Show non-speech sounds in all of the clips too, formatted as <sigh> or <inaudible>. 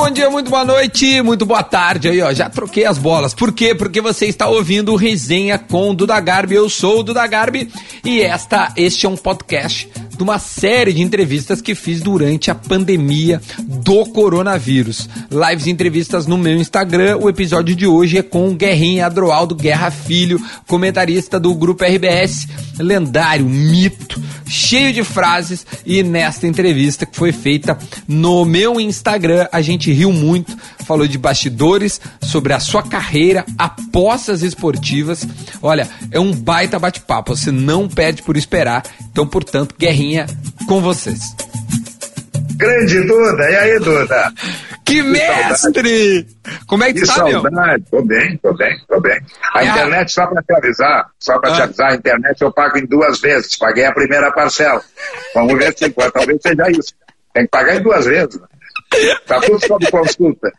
bom dia, muito boa noite, muito boa tarde aí, ó. Já troquei as bolas. Por quê? Porque você está ouvindo Resenha com Duda Garbi. Eu sou o Duda Garbi e esta, este é um podcast uma série de entrevistas que fiz durante a pandemia do coronavírus. Lives e entrevistas no meu Instagram. O episódio de hoje é com o Guerrinha Adroaldo Guerra Filho, comentarista do grupo RBS, lendário, mito, cheio de frases. E nesta entrevista que foi feita no meu Instagram, a gente riu muito, falou de bastidores, sobre a sua carreira, apostas esportivas. Olha, é um baita bate-papo, você não perde por esperar. Então, portanto, Guerrinha com vocês. Grande Duda, e aí, Duda? Que mestre! Como é que, que tá, saudade. Tô bem, tô bem, tô bem. A é. internet, só para te avisar, só para ah. te avisar, a internet eu pago em duas vezes. Paguei a primeira parcela. Vamos ver se talvez seja isso. Tem que pagar em duas vezes. Tá tudo sob consulta.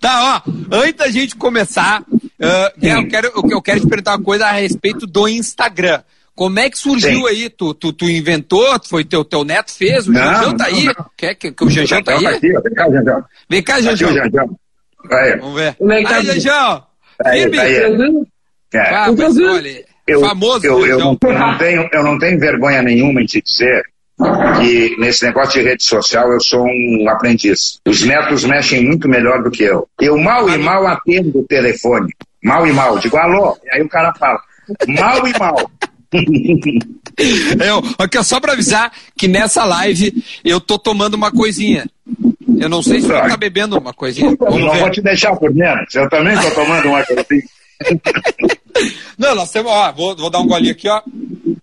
tá, ó, antes da gente começar, uh, eu, quero, eu quero te perguntar uma coisa a respeito do Instagram. Como é que surgiu Sim. aí? Tu, tu, tu inventou? Foi teu, teu neto fez? O Janjão tá aí? Não. Quer que, que o Janjão tá aí? Tá aqui, vem cá, Janjão. Vem cá, Janjão. Vamos ver. Como é que tá? Aí, Janjão. Firme. Tá aí. É. Ah, mas, olha, eu, famoso eu, eu, não, eu, não tenho, eu não tenho vergonha nenhuma em te dizer que nesse negócio de rede social eu sou um aprendiz. Os netos mexem muito melhor do que eu. Eu mal e mal atendo o telefone. Mal e mal. Digo, alô. E aí o cara fala, mal e mal. <laughs> eu, aqui, só para avisar que nessa live eu tô tomando uma coisinha. Eu não sei se você tá bebendo uma coisinha. Vamos não ver. vou te deixar por menos. Eu também tô tomando uma coisinha. <laughs> não, nós temos, ó, vou, vou dar um golinho aqui, ó.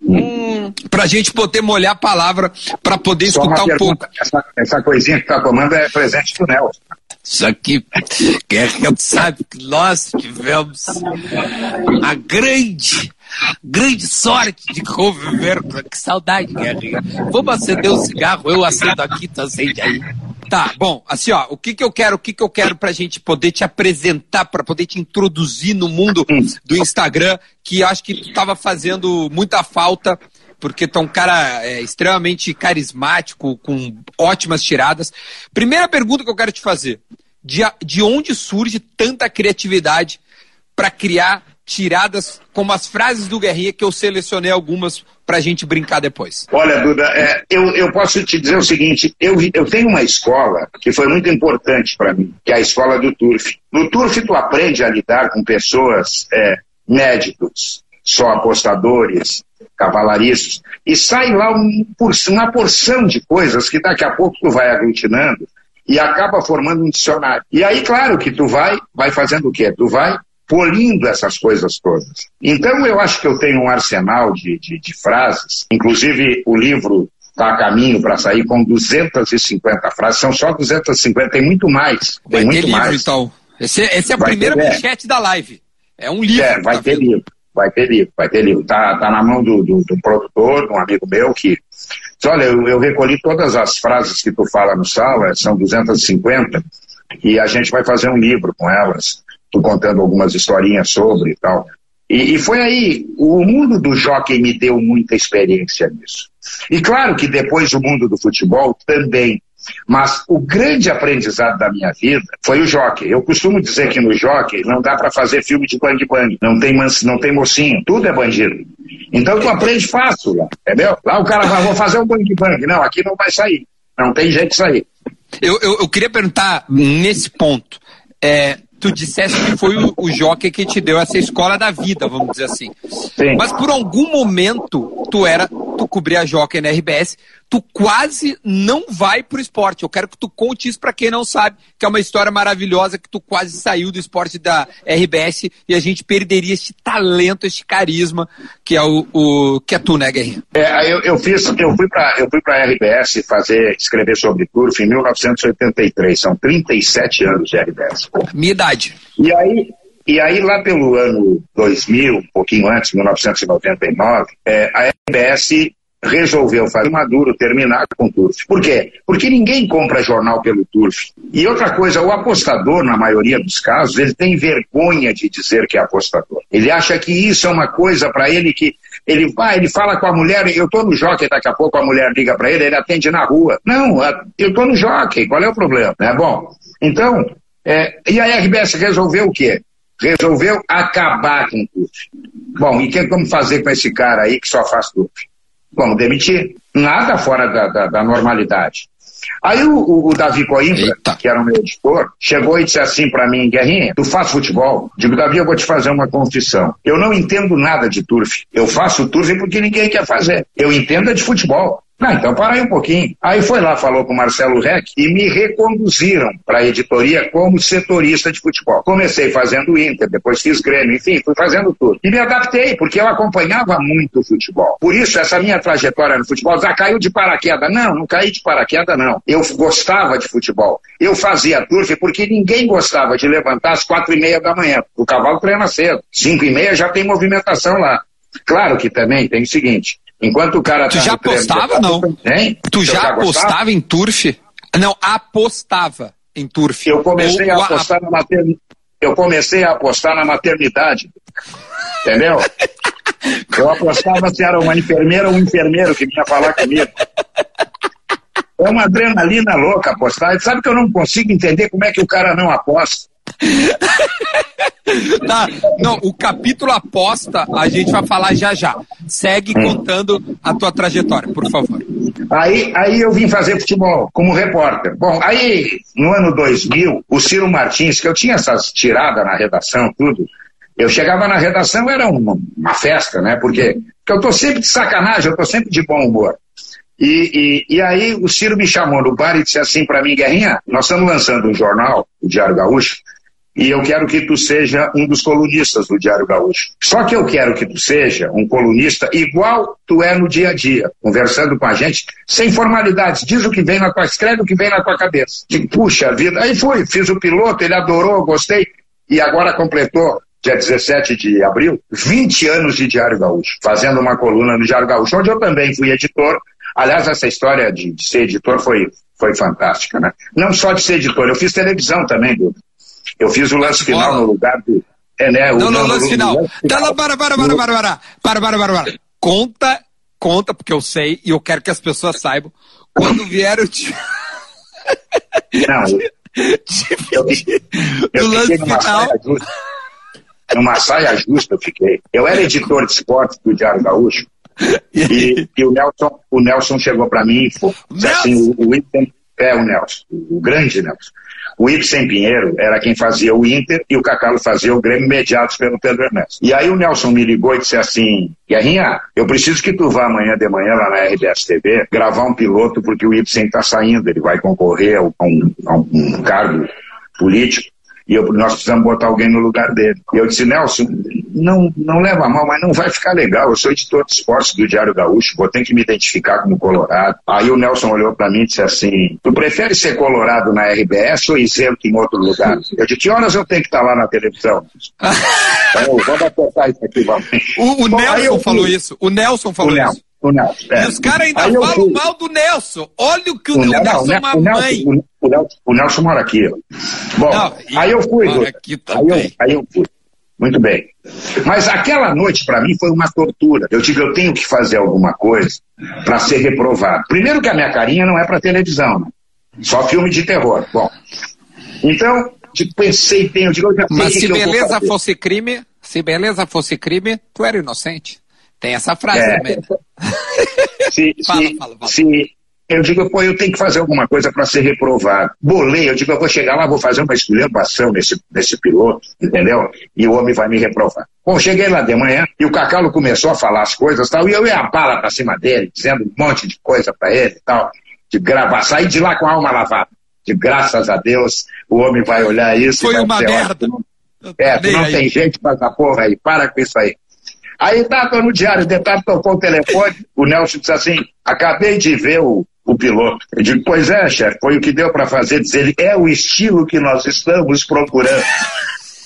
Hum, pra gente poder molhar a palavra, para poder Só escutar um pouco. Essa, essa coisinha que tá tomando é presente do Nelson. Isso aqui, que é que sabe que nós tivemos a grande grande sorte de conviver com. Que saudade, Guerrinha. Vamos acender o um cigarro, eu acendo aqui, tu acende aí. Tá, bom, assim, ó, o que que eu quero, o que que eu quero pra gente poder te apresentar, pra poder te introduzir no mundo do Instagram, que acho que tu tava fazendo muita falta, porque tu é um cara é, extremamente carismático, com ótimas tiradas. Primeira pergunta que eu quero te fazer, de, de onde surge tanta criatividade para criar tiradas como as frases do Guerrinha, que eu selecionei algumas para a gente brincar depois. Olha, Duda, é, eu, eu posso te dizer o seguinte: eu, eu tenho uma escola que foi muito importante para mim, que é a escola do Turf. No Turf, tu aprende a lidar com pessoas é, médicos, só apostadores, cavalaristas, e sai lá um, uma porção de coisas que daqui a pouco tu vai aglutinando e acaba formando um dicionário. E aí, claro que tu vai, vai fazendo o quê? Tu vai polindo essas coisas todas. Então eu acho que eu tenho um arsenal de, de, de frases, inclusive o livro está a caminho para sair com 250 frases, são só 250, tem muito mais. Tem vai muito ter mais. livro, então. Esse, esse é a vai primeira ter, manchete da live. É um livro. É, vai tá ter vendo? livro, vai ter livro, vai ter livro. Tá, tá na mão do, do, do produtor, de um amigo meu que. Olha, eu, eu recolhi todas as frases que tu fala no sala, são 250, e a gente vai fazer um livro com elas tu contando algumas historinhas sobre e tal. E, e, foi aí, o mundo do jockey me deu muita experiência nisso. E claro que depois o mundo do futebol também. Mas o grande aprendizado da minha vida foi o jockey. Eu costumo dizer que no jockey não dá para fazer filme de bang bang. Não tem, não tem mocinho, tudo é bandido. Então tu aprende fácil lá, entendeu? Lá o cara vai, vou fazer um bang bang. Não, aqui não vai sair. Não tem jeito de sair. Eu, eu, eu queria perguntar nesse ponto. É, tu disseste que foi o, o jockey que te deu essa escola da vida, vamos dizer assim. Sim. Mas por algum momento, tu era, tu cobria jockey na RBS, tu quase não vai pro esporte. Eu quero que tu conte isso para quem não sabe, que é uma história maravilhosa que tu quase saiu do esporte da RBS e a gente perderia este talento, este carisma que é o, o que é tu, né, Guerrinha? É, eu, eu fiz, eu fui para eu fui para RBS fazer escrever sobre turf em 1983. São 37 anos de RBS. Minha idade. E aí e aí, lá pelo ano 2000, um pouquinho antes, 1999, é, a RBS resolveu fazer Maduro terminar com o Turf. Por quê? Porque ninguém compra jornal pelo Turf. E outra coisa, o apostador, na maioria dos casos, ele tem vergonha de dizer que é apostador. Ele acha que isso é uma coisa para ele que ele vai, ele fala com a mulher, eu tô no jockey, daqui a pouco a mulher liga para ele, ele atende na rua. Não, eu tô no jockey, qual é o problema? Né? Bom, então, é, e a RBS resolveu o quê? Resolveu acabar com o TUF. Bom, e o que vamos fazer com esse cara aí que só faz TUF? Vamos demitir. Nada fora da, da, da normalidade. Aí o, o, o Davi Coimbra, Eita. que era o meu editor, chegou e disse assim para mim, Guerrinha, tu faz futebol? Digo, Davi, eu vou te fazer uma confissão. Eu não entendo nada de turf. Eu faço turf porque ninguém quer fazer. Eu entendo é de futebol. Não, então para aí um pouquinho. Aí foi lá, falou com o Marcelo Reck e me reconduziram para a editoria como setorista de futebol. Comecei fazendo Inter, depois fiz Grêmio, enfim, fui fazendo tudo. E me adaptei, porque eu acompanhava muito o futebol. Por isso, essa minha trajetória no futebol já caiu de paraquedas. Não, não caí de paraquedas, não. Eu gostava de futebol. Eu fazia turf porque ninguém gostava de levantar às quatro e meia da manhã. O cavalo treina cedo. Cinco e meia já tem movimentação lá. Claro que também tem o seguinte, Enquanto o cara Tu tá já apostava, não? Hein? Tu já, já apostava em turf? Não, apostava em turf. Eu comecei a apostar na maternidade. Eu comecei a apostar na maternidade. Entendeu? Eu apostava se era uma enfermeira ou um enfermeiro que vinha falar comigo. É uma adrenalina louca apostar. Sabe que eu não consigo entender como é que o cara não aposta. <laughs> tá, não, o capítulo aposta a gente vai falar já já. Segue hum. contando a tua trajetória, por favor. Aí, aí eu vim fazer futebol como repórter. Bom, aí no ano 2000, o Ciro Martins, que eu tinha essas tiradas na redação, tudo, eu chegava na redação, era uma, uma festa, né? Porque, porque eu tô sempre de sacanagem, eu tô sempre de bom humor. E, e, e, aí o Ciro me chamou no bar e disse assim para mim, Guerrinha, nós estamos lançando um jornal, o Diário Gaúcho, e eu quero que tu seja um dos colunistas do Diário Gaúcho. Só que eu quero que tu seja um colunista igual tu é no dia a dia, conversando com a gente, sem formalidades. Diz o que vem na tua, escreve o que vem na tua cabeça. Digo, puxa vida. Aí fui, fiz o piloto, ele adorou, gostei, e agora completou dia 17 de abril, 20 anos de Diário Gaúcho, fazendo uma coluna no Diário Gaúcho, onde eu também fui editor. Aliás, essa história de, de ser editor foi, foi fantástica, né? Não só de ser editor, eu fiz televisão também, Duda. Eu fiz o lance final no lugar do. É, né? Não, não, lance final. Lance final. Não, não, para, para, para, para, para, para, para, para, para. Conta, conta, porque eu sei e eu quero que as pessoas saibam. Quando vier o time. <laughs> Não, eu, eu, numa final. Numa saia justa eu fiquei. Eu era editor de esportes do Diário Gaúcho. <laughs> E, e o Nelson, o Nelson chegou para mim e falou, assim, o, o é o Nelson, o grande Nelson. O Ibsen Pinheiro era quem fazia o Inter e o Cacalo fazia o Grêmio mediados pelo Pedro Ernesto. E aí o Nelson me ligou e disse assim, Guerrinha, eu preciso que tu vá amanhã de manhã lá na RBS TV gravar um piloto porque o Ibsen está saindo, ele vai concorrer a um, a um cargo político e eu, nós precisamos botar alguém no lugar dele. E eu disse, Nelson, não, não leva mal, mas não vai ficar legal. Eu sou editor de esportes do Diário Gaúcho, vou ter que me identificar como Colorado. Aí o Nelson olhou para mim e disse assim: Tu prefere ser Colorado na RBS ou isento em outro lugar? Eu disse: Que horas eu tenho que estar lá na televisão? <laughs> então, vamos apertar isso aqui, vamos. O, o Bom, Nelson falou isso. O Nelson falou o isso. O Nelson, é. E os caras ainda falam fui... mal do Nelson. Olha o que o, o Nelson, Nelson é uma mãe. O Nelson, o Nelson mora aqui. Bom, não, aí eu fui. Aqui aí, eu, aí eu fui. Muito bem. Mas aquela noite, para mim, foi uma tortura. Eu tive, eu tenho que fazer alguma coisa para ser reprovado. Primeiro que a minha carinha não é para televisão, né? só filme de terror. Bom, então, tipo, pensei, tenho, digo, eu já Mas se beleza fosse crime, se beleza fosse crime, tu era inocente. Tem essa frase é. também. Se, <laughs> fala, se, fala, fala. se, eu digo, pô, eu tenho que fazer alguma coisa para ser reprovado. Bolei, eu digo, eu vou chegar lá, vou fazer uma esculhambação nesse, nesse piloto, entendeu? E o homem vai me reprovar. Bom, cheguei lá de manhã e o Cacalo começou a falar as coisas tal, e eu ia a bala pra cima dele, dizendo um monte de coisa para ele e tal, de gravar, sair de lá com a alma lavada. De graças a Deus, o homem vai olhar isso. Foi uma merda. É, tu não tem gente pra essa porra aí, para com isso aí. Aí tô no diário, de tarde tocou o telefone, o Nelson disse assim, acabei de ver o, o piloto. Eu digo, pois é, chefe, foi o que deu para fazer. Diz ele, é o estilo que nós estamos procurando.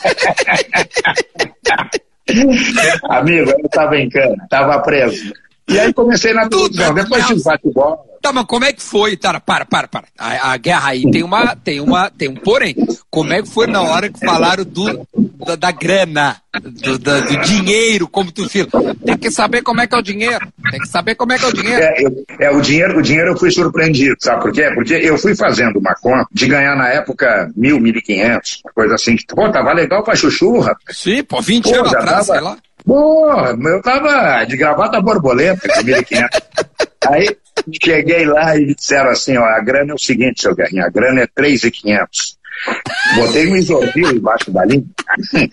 <laughs> Amigo, eu estava em cana, estava preso. E aí comecei na televisão, depois de bate-bola. Tá, mas como é que foi? Tá, para, para, para. A, a, guerra aí tem uma, tem uma, tem um porém. Como é que foi na hora que falaram do, da, da grana, do, da, do, dinheiro, como tu fala. Tem que saber como é que é o dinheiro. Tem que saber como é que é o dinheiro. É, eu, é o dinheiro, o dinheiro eu fui surpreendido, sabe por quê? Porque eu fui fazendo uma conta de ganhar na época mil, mil e quinhentos, coisa assim. Pô, tava legal pra chuchu, rapaz. Sim, pô, 20 pô, anos atrás, sei lá. Pô, eu tava de gravata borboleta com 1.500. Aí cheguei lá e disseram assim, ó, a grana é o seguinte, seu Guerrinha, a grana é 3,500. Botei um isordil embaixo da linha. <laughs>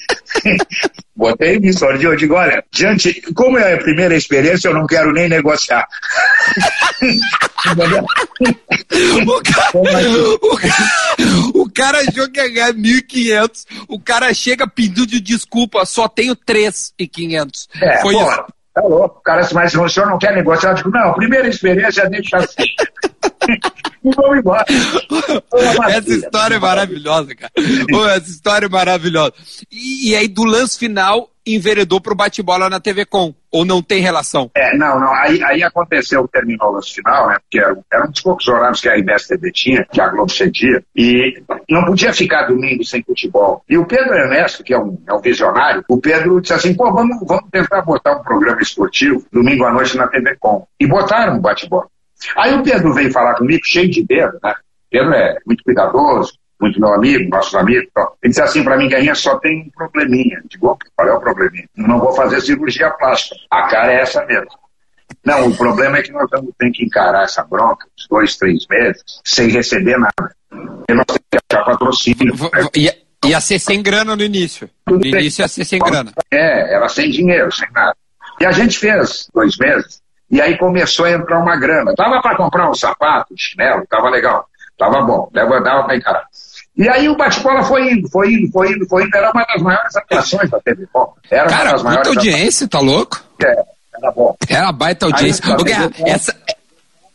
Botei um isordil, eu digo, olha, diante, como é a primeira experiência, eu não quero nem negociar. <laughs> o, cara, o, cara, o cara achou que ia ganhar 1.500, o cara chega pedindo de desculpa, só tenho 3.500. É, Foi isso. Tá louco, o cara, mas o senhor não quer negociar? Eu digo, não, primeira experiência, deixa assim. E vamos embora. Essa história é maravilhosa, cara. Essa história é maravilhosa. E, e aí, do lance final, enveredou para o bate-bola na TV Com, ou não tem relação? É, não, não. Aí, aí aconteceu, terminou o lance final, né? Porque era, era um dos poucos horários que a IBS TV tinha, que a Globo cedia, e não podia ficar domingo sem futebol. E o Pedro Ernesto, que é um, é um visionário, o Pedro disse assim: pô, vamos, vamos tentar botar um programa esportivo domingo à noite na TV Com. E botaram o bate-bola. Aí o Pedro veio falar comigo, cheio de dedo, né? Pedro é muito cuidadoso, muito meu amigo, nossos amigos. Então, ele disse assim para mim, Guerrinha, só tem um probleminha. Digo, qual é o probleminha? Não vou fazer cirurgia plástica. A cara é essa mesmo. Não, o problema é que nós vamos ter que encarar essa bronca, uns dois, três meses, sem receber nada. E nós temos que achar patrocínio. Ia, ia ser sem grana no início. No início ia ser sem grana. É, era sem dinheiro, sem nada. E a gente fez dois meses, e aí começou a entrar uma grana. Tava para comprar um sapato, um chinelo, tava legal. Tava bom, dava, dava para encarar. E aí o bate-bola foi indo, foi indo, foi indo, foi indo. Era uma das maiores atuações da TV Com. Era Cara, uma das maiores audiência, tá louco? É, era bom. Era baita audiência. Aí, Guerra, essa...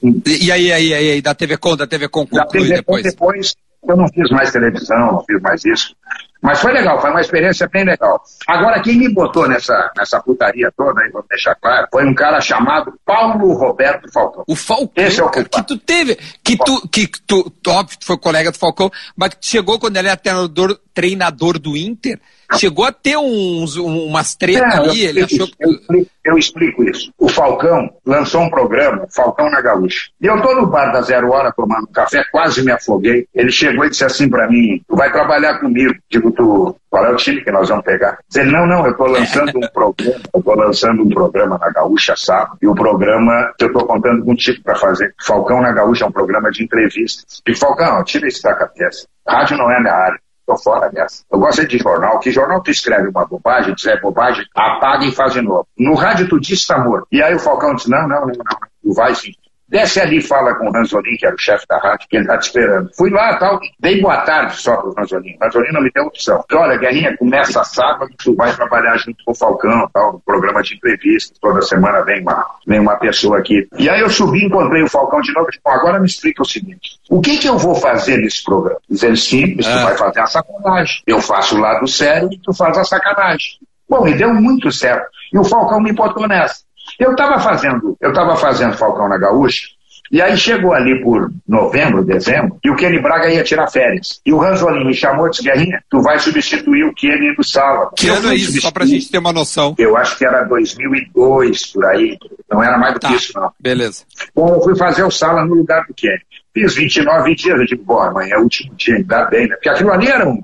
E aí, aí, aí, aí, da TV Com, da TV Com da TV depois. depois eu não fiz mais televisão, não fiz mais isso. Mas foi legal, foi uma experiência bem legal. Agora, quem me botou nessa, nessa putaria toda, aí, vou deixar claro, foi um cara chamado Paulo Roberto Falcão. O Falcão, Esse é o cara, que tu teve, que tu, que tu, óbvio, tu foi colega do Falcão, mas que chegou quando ele era treinador, treinador do Inter, chegou a ter uns, umas tretas é, ali, ele achou que... Eu explico, eu explico isso. O Falcão lançou um programa, Falcão na Gaúcha. E eu tô no bar da Zero Hora tomando café, quase me afoguei. Ele chegou e disse assim para mim, tu vai trabalhar comigo. Digo, tu, qual é o time que nós vamos pegar? Ele, não, não, eu tô lançando um programa, eu tô lançando um programa na Gaúcha sábado, e o programa que eu tô contando contigo para fazer. Falcão na Gaúcha é um programa de entrevistas. E Falcão, tira esse da cabeça. Rádio não é minha área. Fora dessa. Eu gosto de jornal. Que jornal tu escreve uma bobagem, dizer é bobagem, apaga e faz de novo. No rádio tu disse tá morto. E aí o Falcão disse, não, não, não, não. Tu vai sim. Desce ali e fala com o Ranzolin, que era o chefe da rádio, que ele está te esperando. Fui lá tal, dei boa tarde só pro Ranzolin. Ranzolin não me deu opção. Olha, Guerrinha, começa sábado, tu vai trabalhar junto com o Falcão, tal, no programa de entrevistas. Toda semana vem uma, vem uma pessoa aqui. E aí eu subi, encontrei o Falcão de novo e disse, agora me explica o seguinte. O que que eu vou fazer nesse programa? Dizer simples, tu é. vai fazer a sacanagem. Eu faço o lado sério e tu faz a sacanagem. Bom, e deu muito certo. E o Falcão me botou nessa. Eu estava fazendo, eu estava fazendo Falcão na Gaúcha, e aí chegou ali por novembro, dezembro, e o Kenny Braga ia tirar férias. E o Ranzolin me chamou e disse, Guerrinha, tu vai substituir o Kenny no sábado. Que ano é isso, só pra gente ter uma noção? Eu acho que era 2002, por aí. Não era mais do tá, que isso, não. Beleza. Bom, eu fui fazer o sala no lugar do Kenny. Fiz 29 dias, eu digo, bom, amanhã é o último dia, ainda bem, né? Porque aquilo ali era um,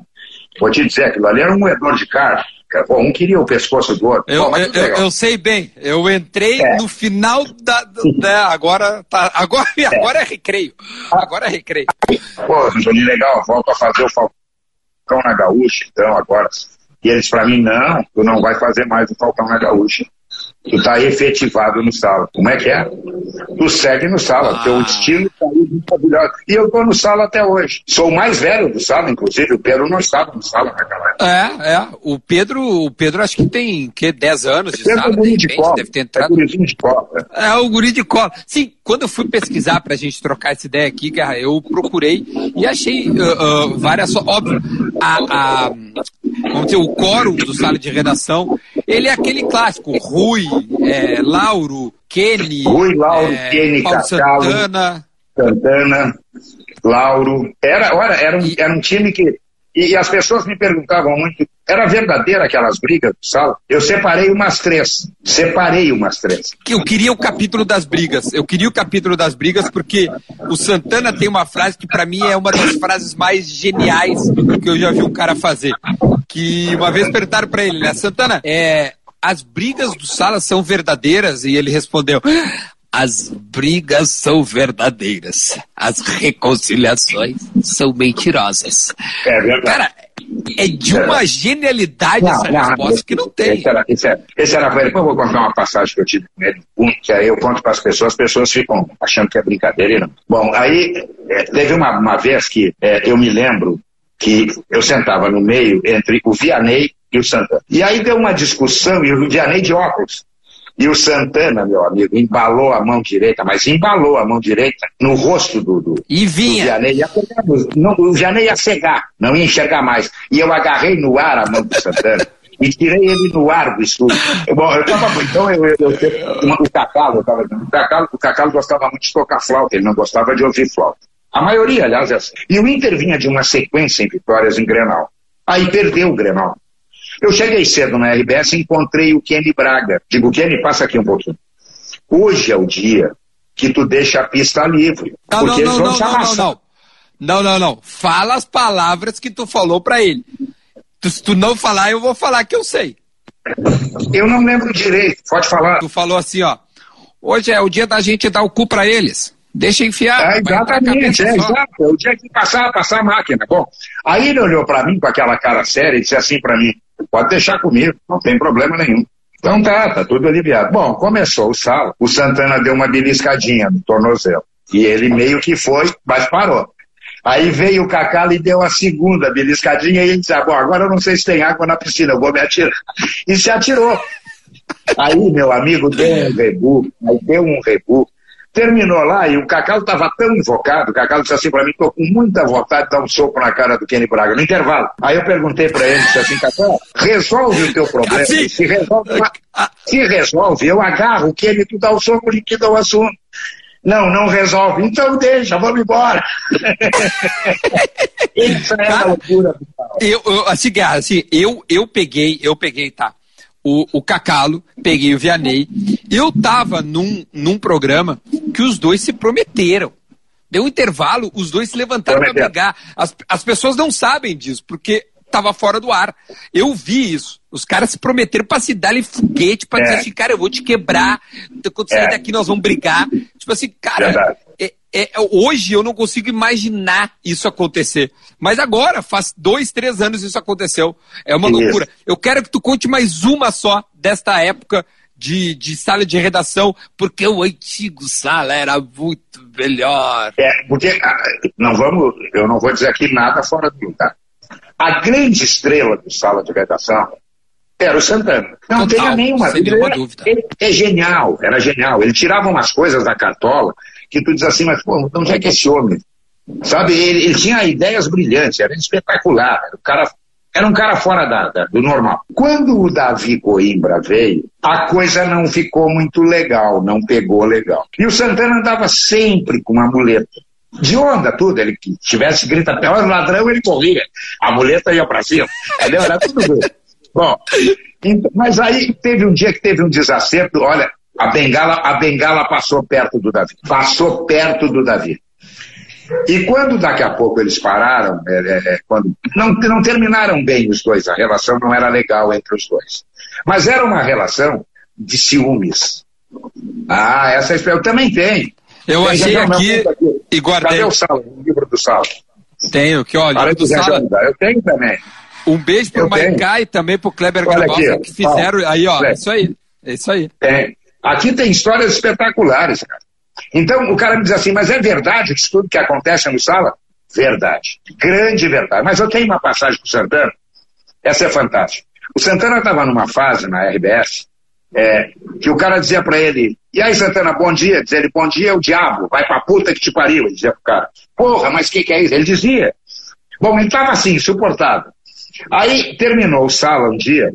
vou te dizer, aquilo ali era um moedor de um queria o pescoço do outro. Eu, eu, eu, eu, sei bem. Eu entrei é. no final da. da agora, tá, agora, <laughs> é. agora é recreio. Agora é recreio. Pô, Juninho, legal. Volto a fazer o Falcão na Gaúcha, então, agora. E eles, para mim, não, tu não vai fazer mais o Falcão na Gaúcha. Tu está efetivado no sala. Como é que é? Tu segue no sala, ah. teu estilo tá maravilhoso. E eu tô no sala até hoje. Sou o mais velho do sala, inclusive. O Pedro não estava no sala naquela época. É, é. O Pedro, o Pedro acho que tem que 10 anos de Pedro sala, é de, de cola. deve ter entrado. É, de cola. é o guri de cola. Sim, quando eu fui pesquisar pra gente trocar essa ideia aqui, cara, eu procurei e achei uh, uh, várias. Óbvio, a, a, vamos dizer, o quórum do sala de redação, ele é aquele clássico, Rui, é, Lauro, Kenny, Rui, Lauro, é, Kenny, Paulo Santana. Santana, Lauro. Era, olha, era um, era um time que. E, e, as pessoas me perguntavam muito Era verdadeira aquelas brigas do sala. Eu separei umas três. Separei umas três. Eu queria o capítulo das brigas. Eu queria o capítulo das brigas porque o Santana tem uma frase que para mim é uma das frases mais geniais que eu já vi um cara fazer. Que uma vez perguntaram para ele, né? Santana, é, as brigas do Sala são verdadeiras? E ele respondeu: as brigas são verdadeiras, as reconciliações são mentirosas. É verdade. Cara, é de uma genialidade não, essa não, resposta que não tem. Esse era, esse era, esse era Depois eu vou contar uma passagem que eu tive com ele, que aí eu conto para as pessoas, as pessoas ficam achando que é brincadeira e não. Bom, aí é, teve uma, uma vez que é, eu me lembro que eu sentava no meio entre o Vianney e o Santana. E aí deu uma discussão, e o Vianney de óculos. E o Santana, meu amigo, embalou a mão direita, mas embalou a mão direita no rosto do, do, e vinha. do Vianney. Não, o Vianney ia cegar, não ia enxergar mais. E eu agarrei no ar a mão do Santana. <laughs> e tirei ele no ar do estúdio. Bom, eu tava, então eu, eu, eu, o Cacalo, eu tava, o Cacalo, o Cacalo gostava muito de tocar flauta, ele não gostava de ouvir flauta. A maioria, aliás, é assim. E o Inter vinha de uma sequência em vitórias em Grenal. Aí perdeu o Grenal. Eu cheguei cedo na RBS e encontrei o Kenny Braga. Digo, Kenny, passa aqui um pouquinho. Hoje é o dia que tu deixa a pista livre. Não, porque não, não, não, não, não, não. Não, não, não. Fala as palavras que tu falou para ele. Se tu não falar, eu vou falar que eu sei. Eu não lembro direito, pode falar. Tu falou assim, ó. Hoje é o dia da gente dar o cu para eles. Deixa enfiar. É, exatamente, é, exato. É o dia que passar, passar a máquina. Bom, aí ele olhou para mim com aquela cara séria e disse assim para mim: pode deixar comigo, não tem problema nenhum. Então tá, tá tudo aliviado. Bom, começou o sala, o Santana deu uma beliscadinha no tornozelo. E ele meio que foi, mas parou. Aí veio o Cacá e deu a segunda beliscadinha e ele disse, ah, bom, agora eu não sei se tem água na piscina, eu vou me atirar. E se atirou. Aí, meu amigo, deu um rebu, aí deu um rebu. Terminou lá e o Cacau estava tão invocado, o Cacau disse assim para mim, estou com muita vontade de dar um soco na cara do Kenny Braga, no intervalo. Aí eu perguntei para ele, disse assim, Cacau, resolve o teu problema. Assim, se, resolve, se resolve, eu agarro o Kenny, tu dá o soco, liquida o assunto. Não, não resolve. Então deixa, vamos embora. <laughs> Isso é a loucura. Eu, eu, assim, assim, eu, eu peguei, eu peguei, tá? O, o Cacalo, peguei o Vianney. Eu tava num, num programa que os dois se prometeram. Deu um intervalo, os dois se levantaram para brigar. As, as pessoas não sabem disso, porque tava fora do ar. Eu vi isso. Os caras se prometeram para se dar foguete, para é. dizer assim, cara, eu vou te quebrar. Quando sair é. daqui, nós vamos brigar. Tipo assim, cara, é, é, hoje eu não consigo imaginar isso acontecer. Mas agora, faz dois, três anos isso aconteceu. É uma isso. loucura. Eu quero que tu conte mais uma só desta época de, de sala de redação, porque o antigo sala era muito melhor. É, porque ah, não vamos, eu não vou dizer aqui nada fora do lugar. A grande estrela do sala de redação era o Santana. Não Total, tenha nenhuma, dúvida. Ele é genial, era genial. Ele tirava umas coisas da cartola que tu diz assim, mas pô, onde é que é esse homem? Sabe, ele, ele tinha ideias brilhantes, era espetacular, era um cara, era um cara fora da, da, do normal. Quando o Davi Coimbra veio, a coisa não ficou muito legal, não pegou legal. E o Santana andava sempre com uma muleta. De onda, tudo. Ele tivesse grita até ladrão, ele corria. A muleta ia para cima. Entendeu? Era tudo bem. Bom, então, mas aí teve um dia que teve um desacerto. Olha, a bengala, a bengala passou perto do Davi. Passou perto do Davi. E quando daqui a pouco eles pararam, é, é, é, quando não, não terminaram bem os dois, a relação não era legal entre os dois. Mas era uma relação de ciúmes. Ah, essa eu também tenho. Eu tem, achei aqui, aqui, e guardei. Cadê o Sala, o livro do Sala? Tenho, que olha, livro do Sala. Eu tenho também. Um beijo pro Maicá e também pro Kleber Gabosa, que fizeram. Aí, ó, é isso aí. É isso aí. Tem. Aqui tem histórias espetaculares, cara. Então o cara me diz assim, mas é verdade isso tudo que acontece no sala? Verdade. Grande verdade. Mas eu tenho uma passagem com o Santana, essa é fantástica. O Santana estava numa fase na RBS é, que o cara dizia para ele, e aí Santana, bom dia? Diz ele, bom dia é o diabo, vai pra puta que te pariu. Ele dizia pro cara, porra, mas o que, que é isso? Ele dizia. Bom, ele estava assim, insuportável. Aí terminou o sala um dia,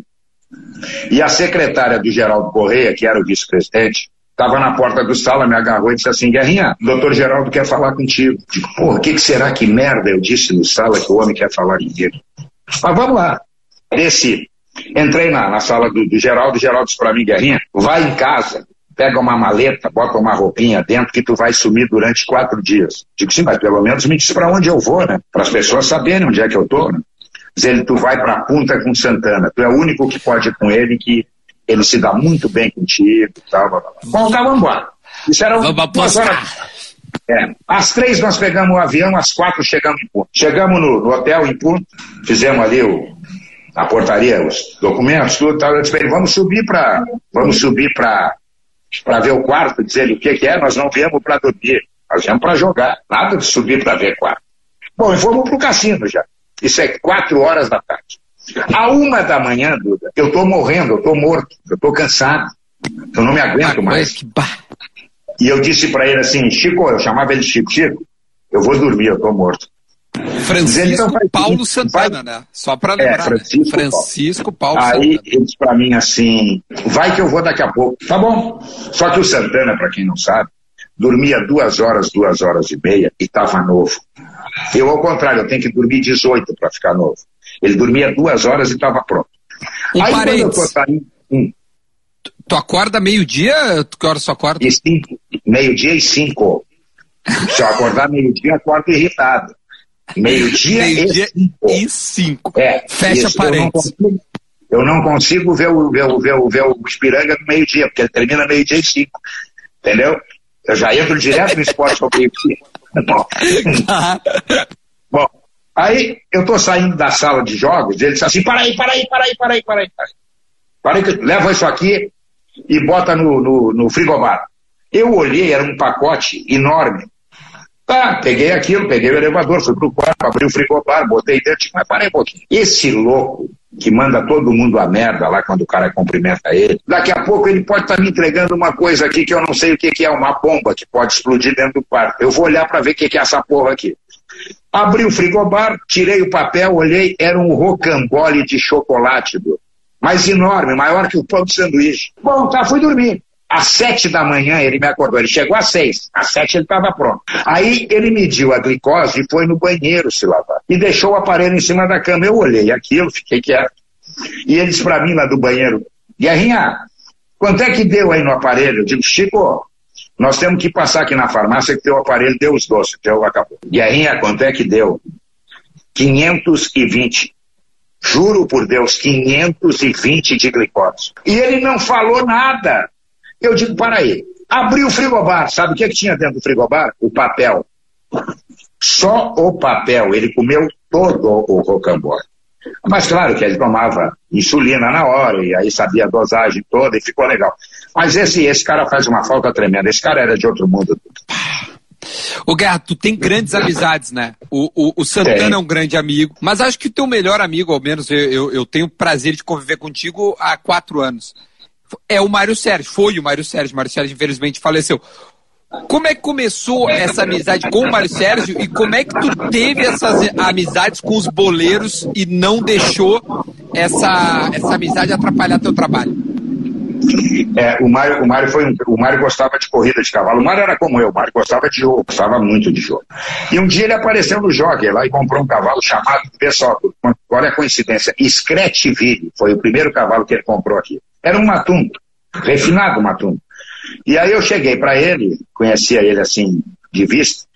e a secretária do Geraldo Correia, que era o vice-presidente, estava na porta do sala, me agarrou e disse assim, Guerrinha, o doutor Geraldo quer falar contigo. Digo, porra, o que, que será que merda eu disse no sala que o homem quer falar comigo? Mas vamos lá. Desci. Entrei na, na sala do, do Geraldo, o Geraldo disse pra mim, Guerrinha, vai em casa, pega uma maleta, bota uma roupinha dentro que tu vai sumir durante quatro dias. Digo, sim, mas pelo menos me diz para onde eu vou, né? Para as pessoas saberem onde é que eu tô, né? Diz ele, tu vai pra punta com Santana. Tu é o único que pode ir com ele, que ele se dá muito bem contigo e tal. Blá, blá. Bom, tá, vamos embora. Isso era Vamos horas. É. Às três nós pegamos o avião, às quatro chegamos em Punta. Chegamos no, no hotel em Punta, fizemos ali o, a portaria, os documentos, tudo, tal. Eu disse, bem, vamos subir para, vamos subir para para ver o quarto, dizer ele o que, que é, nós não viemos para dormir, nós viemos para jogar, nada de subir para ver quarto. Bom, e fomos para o cassino já. Isso é quatro horas da tarde. A uma da manhã, Duda, eu estou morrendo, eu estou morto, eu estou cansado, eu não me aguento mais. E eu disse para ele assim, Chico, eu chamava ele de Chico, Chico, eu vou dormir, eu estou morto. Francisco Então faz o Paulo Santana, né? Só para lembrar. né? Francisco Francisco Paulo Aí Santana. ele disse pra mim assim, vai que eu vou daqui a pouco. Tá bom. Só que o Santana, pra quem não sabe, dormia duas horas, duas horas e meia e tava novo. Eu, ao contrário, eu tenho que dormir 18 para ficar novo. Ele dormia duas horas e estava pronto. Um Aí quando eu tô saindo, hum, Tu acorda meio-dia? Que horas tu acorda? meio-dia e cinco. Se eu acordar meio-dia, eu acordo irritado. Meio-dia Meio-dia e cinco. e cinco. É, Fecha isso, eu não parênteses. consigo- Eu não consigo ver o, ver o, ver o, ver o Espiranga no meio-dia, porque ele termina meio-dia e cinco. Entendeu? Eu já entro direto no esporte ao meio-dia. <laughs> Bom. <laughs> Bom, aí eu tô saindo da sala de jogos, ele disse assim, para aí, para aí, para aí, para aí, para aí. Para aí, para aí que leva isso aqui e bota no, no, no frigobar. Eu olhei, era um pacote enorme. Tá, peguei aquilo, peguei o elevador, fui pro quarto, abri o frigobar, botei dentro, mas parei um pouquinho. Esse louco que manda todo mundo a merda lá quando o cara cumprimenta ele, daqui a pouco ele pode estar me entregando uma coisa aqui que eu não sei o que, que é, uma bomba que pode explodir dentro do quarto. Eu vou olhar para ver o que, que é essa porra aqui. Abri o frigobar, tirei o papel, olhei, era um rocambole de chocolate, do, mas enorme, maior que o pão de sanduíche. Bom, tá, fui dormir. Às sete da manhã ele me acordou, ele chegou às seis, às sete ele estava pronto. Aí ele mediu a glicose e foi no banheiro se lavar. E deixou o aparelho em cima da cama. Eu olhei aquilo, fiquei quieto. E ele disse para mim lá do banheiro, Guerrinha, quanto é que deu aí no aparelho? Eu digo, Chico, nós temos que passar aqui na farmácia que teu aparelho deu os doces, teu acabou. Guerrinha, quanto é que deu? 520. Juro por Deus, 520 de glicose. E ele não falou nada. Eu digo, para aí. Abri o frigobar. Sabe o que, que tinha dentro do frigobar? O papel. Só o papel. Ele comeu todo o rocambole. Mas claro que ele tomava insulina na hora e aí sabia a dosagem toda e ficou legal. Mas esse, esse cara faz uma falta tremenda. Esse cara era de outro mundo. Ô Guerra, tu tem grandes amizades, né? O, o, o Santana Tem. é um grande amigo, mas acho que o teu melhor amigo, ao menos eu, eu, eu tenho o prazer de conviver contigo há quatro anos. É o Mário Sérgio, foi o Mário Sérgio. O Mário Sérgio, infelizmente, faleceu. Como é que começou essa amizade com o Mário Sérgio e como é que tu teve essas amizades com os boleiros e não deixou essa, essa amizade atrapalhar teu trabalho? É, o Mário, o Mário foi um- o Mário gostava de corrida de cavalo. O Mário era como eu, o Mário gostava de jogo, gostava muito de jogo. E um dia ele apareceu no jockey lá e comprou um cavalo chamado, pessoal, olha a coincidência, Scratchville, foi o primeiro cavalo que ele comprou aqui. Era um matum, refinado matum. E aí eu cheguei para ele, conhecia ele assim de vista,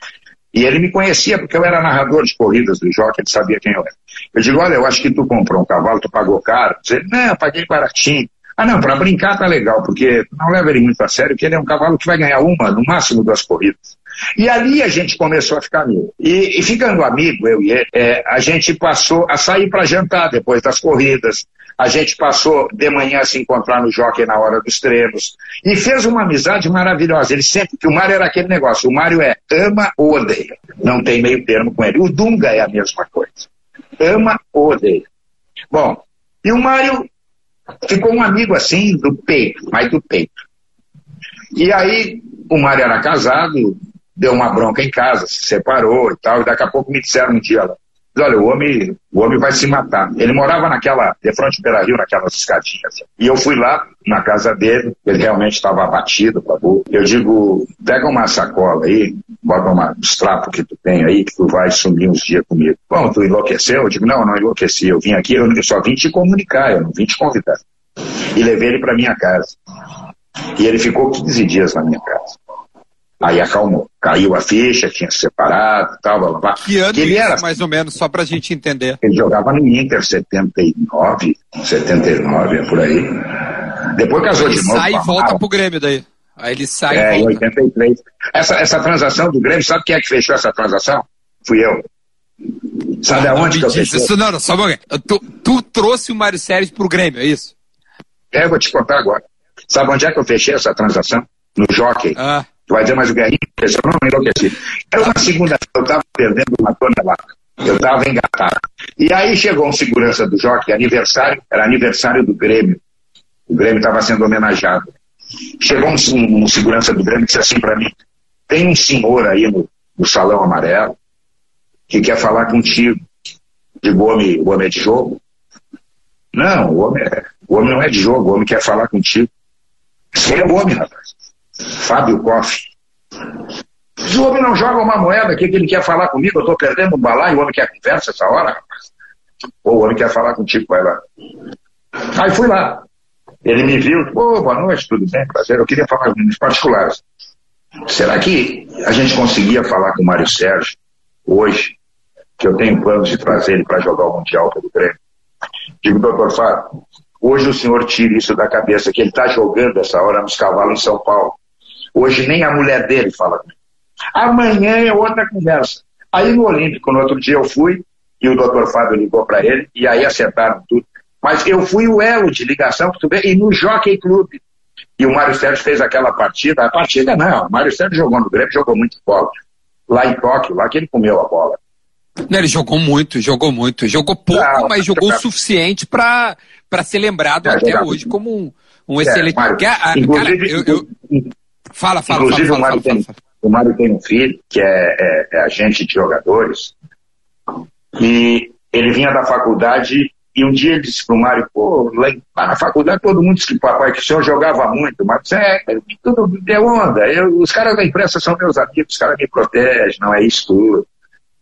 e ele me conhecia porque eu era narrador de corridas do jockey, ele sabia quem eu era. Eu digo, olha, eu acho que tu comprou um cavalo, tu pagou caro. Ele, não, eu paguei baratinho. Ah, não, para brincar tá legal, porque não leva ele muito a sério, porque ele é um cavalo que vai ganhar uma, no máximo duas corridas. E ali a gente começou a ficar amigo. E, e ficando amigo, eu e ele, é, a gente passou a sair para jantar depois das corridas. A gente passou de manhã a se encontrar no jockey na hora dos treinos. E fez uma amizade maravilhosa. Ele sempre, que o Mário era aquele negócio. O Mário é ama ou odeia. Não tem meio termo com ele. O Dunga é a mesma coisa. Ama ou odeia. Bom, e o Mário ficou um amigo assim do peito, mais do peito. E aí o Mário era casado, deu uma bronca em casa, se separou e tal, e daqui a pouco me disseram um dia lá, Olha, o homem, o homem vai se matar. Ele morava naquela, de frente Beira Rio, naquelas escadinhas. E eu fui lá na casa dele, ele realmente estava abatido, babu. Eu digo, pega uma sacola aí, bota uma, uns trapos que tu tem aí, que tu vai sumir uns dias comigo. Bom, tu enlouqueceu? Eu digo, não, não enlouqueci. Eu vim aqui, eu só vim te comunicar, eu não vim te convidar. E levei ele para minha casa. E ele ficou 15 dias na minha casa. Aí acalmou. Caiu a ficha, tinha se separado, tal, blá, blá. Que ano ele era, mais ou menos, só pra gente entender? Ele jogava no Inter 79, 79, é por aí. Depois casou ele de novo. sai e volta pro Grêmio daí. Aí ele sai é, e volta. em 83. Essa, essa transação do Grêmio, sabe quem é que fechou essa transação? Fui eu. Sabe Ah, aonde que eu fechei? isso, não, não, só um pouquinho. Tu, tu trouxe o Mário Sérgio pro Grêmio, é isso? É, vou te contar agora. Sabe onde é que eu fechei essa transação? No Jockey. Ah, Tu vai dizer, mas o Guerrinho enlouqueceu. Não, não enlouqueci. Era uma segunda eu estava perdendo uma tonelada. Eu estava engatado. E aí chegou um segurança do Jockey, aniversário, era aniversário do Grêmio. O Grêmio estava sendo homenageado. Chegou um, um- um segurança do Grêmio e disse assim para mim, tem um senhor aí no, no salão amarelo que quer falar contigo. Digo, o homem, o homem é de jogo? Não, o homem, é, o homem não é de jogo, o homem quer falar contigo. Quem é o homem, rapaz? Fábio Koff. Se o homem não joga uma moeda, o que, que ele quer falar comigo? Eu estou perdendo um balaio, o homem quer conversa essa hora. Ou o homem quer falar contigo, vai lá. Aí fui lá. Ele me viu, pô, boa noite, tudo bem, prazer. Eu queria falar com os particulares. Será que a gente conseguia falar com o Mário Sérgio hoje, que eu tenho planos de trazer ele para jogar o Mundial pelo Grêmio? Digo, doutor Fábio, hoje o senhor tira isso da cabeça, que ele está jogando essa hora nos cavalos em São Paulo. Hoje nem a mulher dele fala comigo. Amanhã é outra conversa. Aí no Olímpico, no outro dia eu fui, e o doutor Fábio ligou para ele, e aí acertaram tudo. Mas eu fui o elo de ligação, e no Jockey Clube. E o Mário Sérgio fez aquela partida, a partida não, o Mário Sérgio jogou no Grêmio, jogou muito bola. Lá em Tóquio, lá que ele comeu a bola. não, ele jogou muito, jogou muito. Jogou pouco, Não, mas jogou o suficiente pra ser lembrado É, até hoje como um, um É, excelente. Mário, a- a- cara, eu, eu- Fala, fala, Inclusive, fala, o, Mário tem, o Mário tem um filho que é, é- é agente de jogadores e ele vinha da faculdade e um dia ele disse pro Mário, pô, lá, na faculdade todo mundo disse que papai, que o senhor jogava muito, mas é, tudo deu onda. Eu, os caras da imprensa são meus amigos, os caras me protegem, não é isso tudo.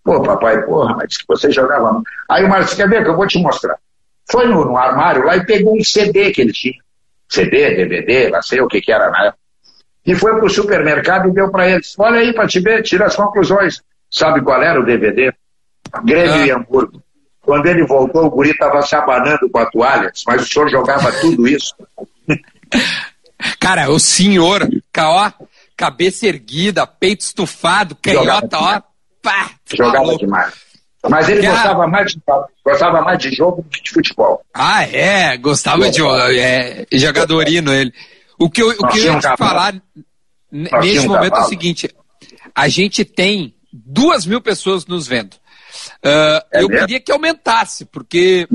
Pô, papai, porra, mas disse que você jogava muito. Aí o Mário disse, quer ver que eu vou te mostrar. Foi no, no armário lá e pegou um CD que ele tinha. CD, DVD, lá sei o que que era na época e foi para o supermercado e deu para eles. Olha aí para te ver, tira as conclusões. Sabe qual era o DVD? Grêmio Ah. e Hamburgo. Quando ele voltou, o guri estava se abanando com a toalha, mas o senhor jogava tudo isso. <laughs> Cara, o senhor, ó, cabeça erguida, peito estufado, canhota, ó, pá, tá Jogava louco. demais. Mas ele Cara. gostava mais, de, gostava mais de jogo do que de futebol. Ah, é, gostava de é, jogadorino ele. O que eu, o que eu ia te falar neste momento é o seguinte: a gente tem duas mil pessoas nos vendo. Ah, É eu mesmo? queria que aumentasse, porque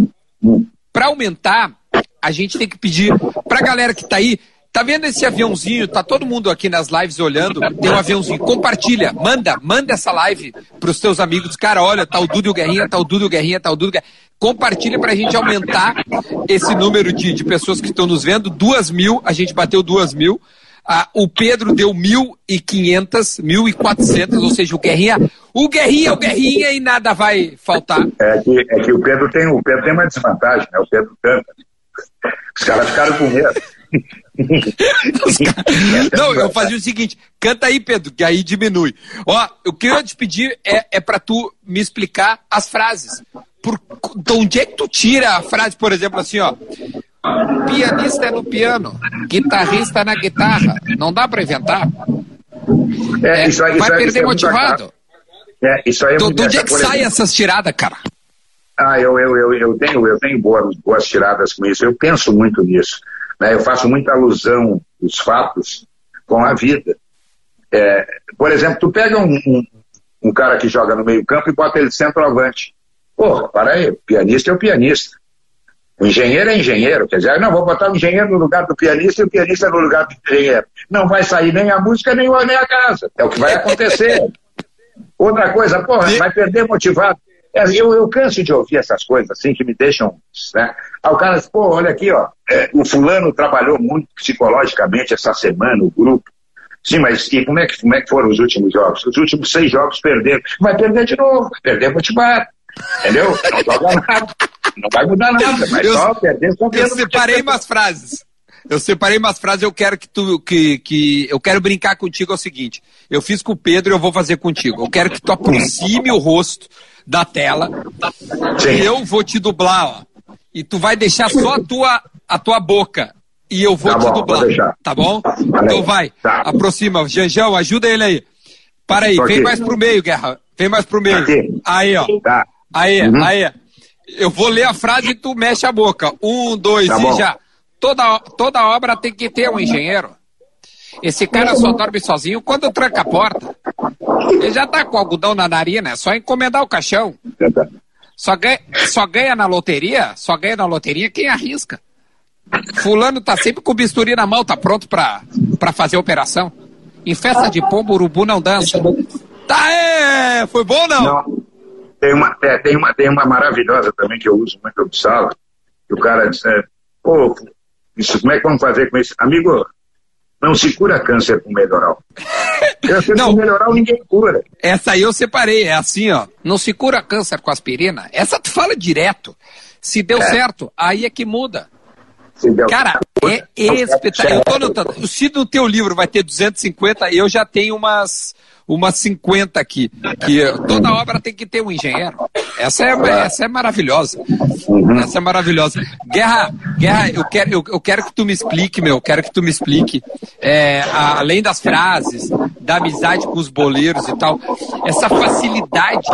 para aumentar, a gente tem que pedir pra galera que tá aí. Tá vendo esse aviãozinho? Tá todo mundo aqui nas lives olhando. Tem um aviãozinho. Compartilha, manda, manda essa live pros teus amigos. Cara, olha, tá o Dudu Guerrinha, tá o Dudu Guerrinha, tá o Dudu Guerrinha. Compartilha pra gente aumentar esse número de, de pessoas que estão nos vendo. Duas mil, a gente bateu duas mil. Ah, o Pedro deu mil e quinhentas, mil e quatrocentas, ou seja, o Guerrinha, o Guerrinha, o Guerrinha e nada vai faltar. É que, é que o Pedro tem o Pedro tem uma desvantagem, né? O Pedro canta. Os caras ficaram com medo. <laughs> Não, eu fazia o seguinte, canta aí, Pedro, que aí diminui. Ó, o que eu ia te pedir é, é pra tu me explicar as frases. Por, de onde é que tu tira a frase, por exemplo, assim, ó. Pianista é no piano, guitarrista na guitarra. Não dá pra inventar. É, É, isso aí, vai isso aí- perder isso é motivado. É, isso aí é de onde é que saem essas tiradas, cara? Ah, eu, eu, eu, eu tenho, eu tenho boas, boas tiradas com isso. Eu penso muito nisso. Né? Eu faço muita alusão dos fatos com a vida. É, por exemplo, tu pega um, um, um cara que joga no meio campo e bota ele centroavante. Porra, para aí, o pianista é o pianista. O engenheiro é engenheiro. Quer dizer, não, vou botar o engenheiro no lugar do pianista e o pianista no lugar do engenheiro. Não vai sair nem a música, nem, nem a casa. É o que vai acontecer. <laughs> Outra coisa, porra, vai perder motivado. É, eu, eu canso de ouvir essas coisas assim que me deixam. Né? Aí o cara diz, pô, olha aqui, ó, é, o fulano trabalhou muito psicologicamente essa semana, o grupo. Sim, mas e como é, que, como é que foram os últimos jogos? Os últimos seis jogos perderam. Vai perder de novo, perder futebol. Entendeu? Não joga nada. Não vai mudar nada, mas eu, só perder só Eu separei umas frases. Eu separei umas frases, eu quero que tu. Que, que, eu quero brincar contigo é o seguinte. Eu fiz com o Pedro e eu vou fazer contigo. Eu quero que tu aproxime o rosto da tela. Sim. E eu vou te dublar, ó. E tu vai deixar só a tua, a tua boca. E eu vou tá te bom, dublar. Tá bom? Então vai. Tá. Aproxima. Janjão, ajuda ele aí. Para aí, vem mais pro meio, Guerra. Vem mais pro meio. Aqui. Aí, ó. Tá. Aí, uhum. aí. Eu vou ler a frase e tu mexe a boca. Um, dois tá e bom. já. Toda, toda obra tem que ter um engenheiro. Esse cara só dorme sozinho quando tranca a porta. Ele já tá com algodão na narina, é só encomendar o caixão. Só ganha, só ganha na loteria, só ganha na loteria quem arrisca. Fulano tá sempre com bisturi na mão, tá pronto pra, pra fazer a operação. Em festa de pombo, urubu não dança. Tá, é! Foi bom não? Não. Tem uma, é, tem, uma, tem uma maravilhosa também que eu uso muito no sala. Que o cara diz, é, pô, isso, como é que vamos fazer com isso? Amigo, não se cura câncer com melhoral. Câncer não. com melhoral ninguém cura. Essa aí eu separei, é assim, ó. Não se cura câncer com aspirina. Essa tu fala direto. Se deu é. certo, aí é que muda. Cara, é espetacular. Eu tô notando. Se no teu livro vai ter 250, eu já tenho umas umas 50 aqui. Que toda obra tem que ter um engenheiro. Essa é, essa é maravilhosa. Essa é maravilhosa. Guerra, Guerra, eu quero, eu, eu quero que tu me explique, meu, eu quero que tu me explique, é, a, além das frases, da amizade com os boleiros e tal, essa facilidade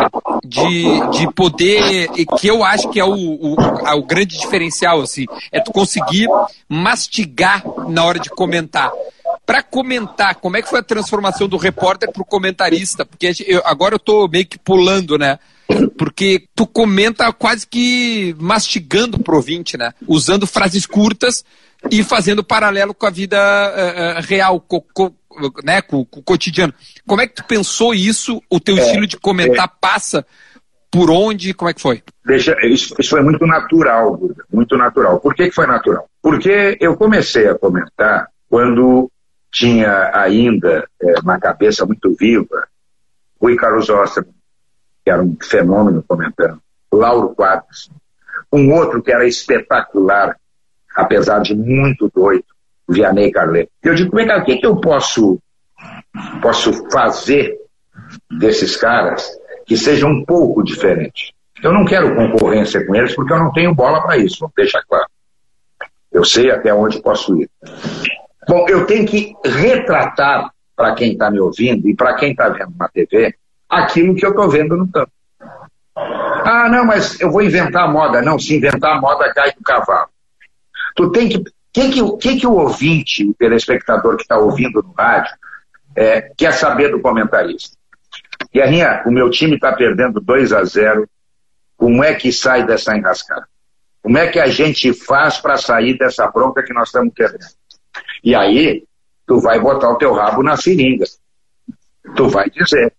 de, de poder, que eu acho que é o, o, o grande diferencial, assim, é tu conseguir mastigar na hora de comentar para comentar como é que foi a transformação do repórter para o comentarista, porque eu, agora eu estou meio que pulando, né? Porque tu comenta quase que mastigando pro ouvinte, né? Usando frases curtas e fazendo paralelo com a vida uh, real, co, co, né? Com, com, o cotidiano. Como é que tu pensou isso? O teu é, estilo de comentar é. passa por onde? Como é que foi? Deixa, isso, isso foi muito natural, muito natural. Por que, que foi natural? Porque eu comecei a comentar quando tinha ainda é, na cabeça muito viva Rui Carlos Osterman, que era um fenômeno comentando, Lauro Quadros, um outro que era espetacular, apesar de muito doido, Vianney Carlet. Eu digo, o que, que eu posso, posso fazer desses caras que seja um pouco diferente? Eu não quero concorrência com eles porque eu não tenho bola para isso, vou deixar claro. Eu sei até onde posso ir. Bom, eu tenho que retratar para quem está me ouvindo e para quem está vendo na TV aquilo que eu estou vendo no campo. Ah, não, mas eu vou inventar a moda. Não, se inventar a moda, cai do cavalo. Tu tem que. O que, que, que, que o ouvinte, o telespectador que está ouvindo no rádio, é, quer saber do comentarista? Guerrinha, o meu time está perdendo 2 a 0 Como é que sai dessa enrascada? Como é que a gente faz para sair dessa bronca que nós estamos querendo? E aí, tu vai botar o teu rabo na seringa. Tu vai dizer,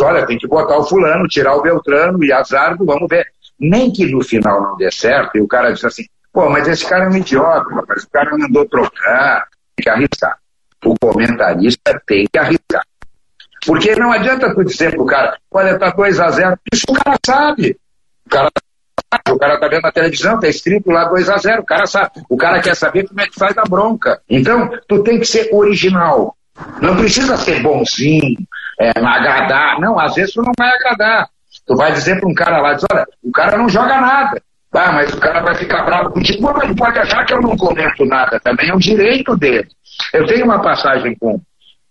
olha, tem que botar o fulano, tirar o Beltrano e azardo, vamos ver. Nem que no final não dê certo, e o cara diz assim, pô, mas esse cara é um idiota, mas o cara mandou trocar, tem que arriscar. O comentarista tem que arriscar. Porque não adianta tu dizer pro cara, olha, tá 2 a 0 Isso o cara sabe. O cara o cara tá vendo na televisão, tá escrito lá 2 a 0 o cara sabe. O cara quer saber como é que faz a bronca. Então, tu tem que ser original. Não precisa ser bonzinho, é, agradar. Não, às vezes tu não vai agradar. Tu vai dizer para um cara lá, diz, olha, o cara não joga nada. Tá, mas o cara vai ficar bravo contigo. Pô, mas pode achar que eu não comento nada também, é um direito dele. Eu tenho uma passagem com,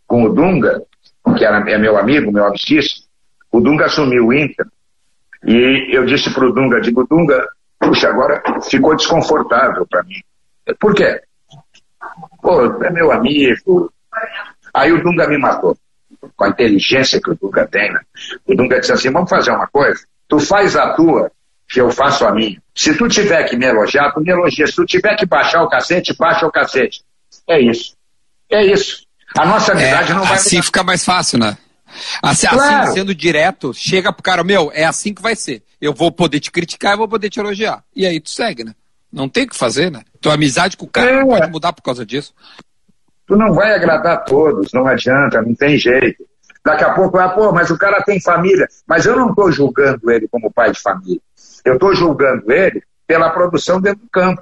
com o Dunga, que era, é meu amigo, meu amicício. O Dunga assumiu o Inter e eu disse para o Dunga, digo, Dunga, puxa, agora ficou desconfortável para mim. Por quê? Pô, é meu amigo. Aí o Dunga me matou. Com a inteligência que o Dunga tem, né? O Dunga disse assim, vamos fazer uma coisa? Tu faz a tua, que eu faço a minha. Se tu tiver que me elogiar, tu me elogia. Se tu tiver que baixar o cacete, baixa o cacete. É isso. É isso. A nossa amizade é, não vai Assim mudar. fica mais fácil, né? Assim, claro. assim, sendo direto, chega pro cara, meu, é assim que vai ser. Eu vou poder te criticar e vou poder te elogiar. E aí tu segue, né? Não tem o que fazer, né? Tua amizade com o cara é. não pode mudar por causa disso. Tu não vai agradar todos, não adianta, não tem jeito. Daqui a pouco, ah, pô, mas o cara tem família. Mas eu não estou julgando ele como pai de família. Eu estou julgando ele pela produção dentro do campo.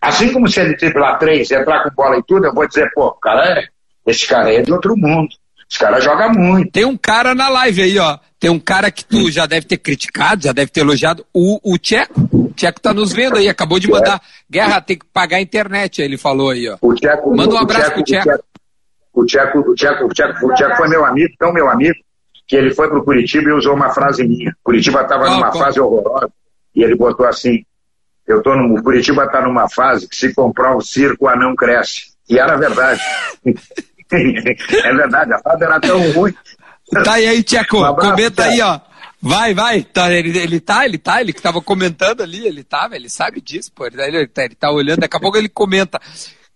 Assim como se ele lá três, entrar com bola e tudo, eu vou dizer, pô, cara é, esse cara é de outro mundo. Esse cara joga muito. Tem um cara na live aí, ó. Tem um cara que tu já deve ter criticado, já deve ter elogiado, o, o Tcheco. O Tcheco tá nos vendo aí, acabou de mandar. Guerra, tem que pagar a internet, ele falou aí, ó. O Tcheco, Manda um abraço o Tcheco, pro Tcheco. O Tcheco, o Tcheco, o Tcheco, o Tcheco foi meu amigo, tão meu amigo, que ele foi pro Curitiba e usou uma frase minha. Curitiba tava numa qual? fase horrorosa e ele botou assim: eu tô no Curitiba tá numa fase que se comprar um circo, o anão cresce. E era verdade. <laughs> é verdade, a fase era tão ruim. Tá aí, Tcheco, um comenta aí, ó. Vai, vai. Tá, ele, ele tá, ele tá, ele que tava comentando ali, ele tava, ele sabe disso, pô. Ele, ele, tá, ele tá olhando, daqui a pouco ele comenta.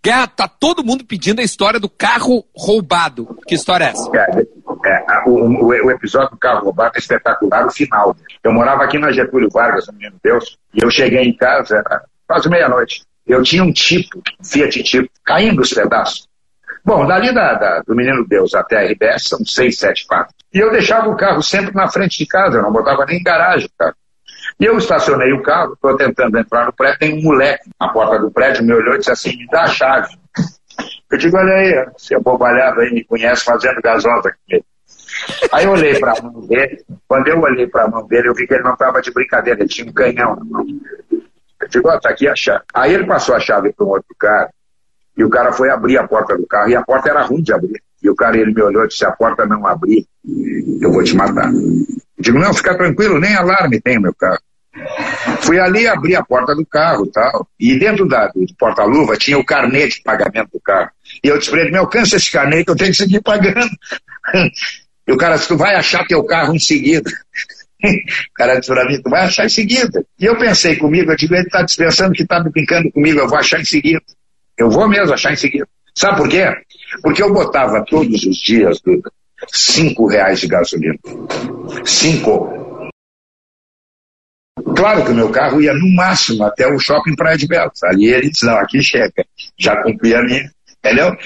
Guerra, tá todo mundo pedindo a história do carro roubado. Que história é essa? É, é, o, o, episódio do carro roubado é espetacular, o final. Eu morava aqui na Getúlio Vargas, no Menino Deus, e eu cheguei em casa, era quase meia-noite. Eu tinha um tipo, um Fiat Tipo, caindo os pedaços. Bom, dali da, da, do Menino Deus até a RBS são seis, sete quadros. E eu deixava o carro sempre na frente de casa, eu não botava nem em garagem, cara. E eu estacionei o carro, estou tentando entrar no prédio, tem um moleque na porta do prédio, me olhou e disse assim, me dá a chave. Eu digo, olha aí, se abobalhado aí me conhece fazendo gasosa aqui. Aí eu olhei para a mão dele, quando eu olhei para a mão dele, eu vi que ele não estava de brincadeira, ele tinha um canhão na mão. Eu digo, ó, tá aqui a chave. Aí ele passou a chave para um outro cara, e o cara foi abrir a porta do carro, e a porta era ruim de abrir. E o cara, ele me olhou e disse, se a porta não abrir, eu vou te matar. Eu digo, não, fica tranquilo, nem alarme tem meu carro. Fui ali abrir a porta do carro tal. E dentro da, do porta-luva tinha o carnê de pagamento do carro. E eu disse para ele, me alcança esse carnê que eu tenho que seguir pagando. E o cara disse, tu vai achar teu carro em seguida. O cara disse para mim, tu vai achar em seguida. E eu pensei comigo, eu digo, ele está dispensando que está brincando comigo, eu vou achar em seguida. Eu vou mesmo achar em seguida. Sabe por quê? Porque eu botava todos os dias, Duda, cinco reais de gasolina. Cinco. Claro que o meu carro ia no máximo até o shopping Praia de Belos. Ali ele disse, não, aqui chega. Já cumpri a minha. Entendeu?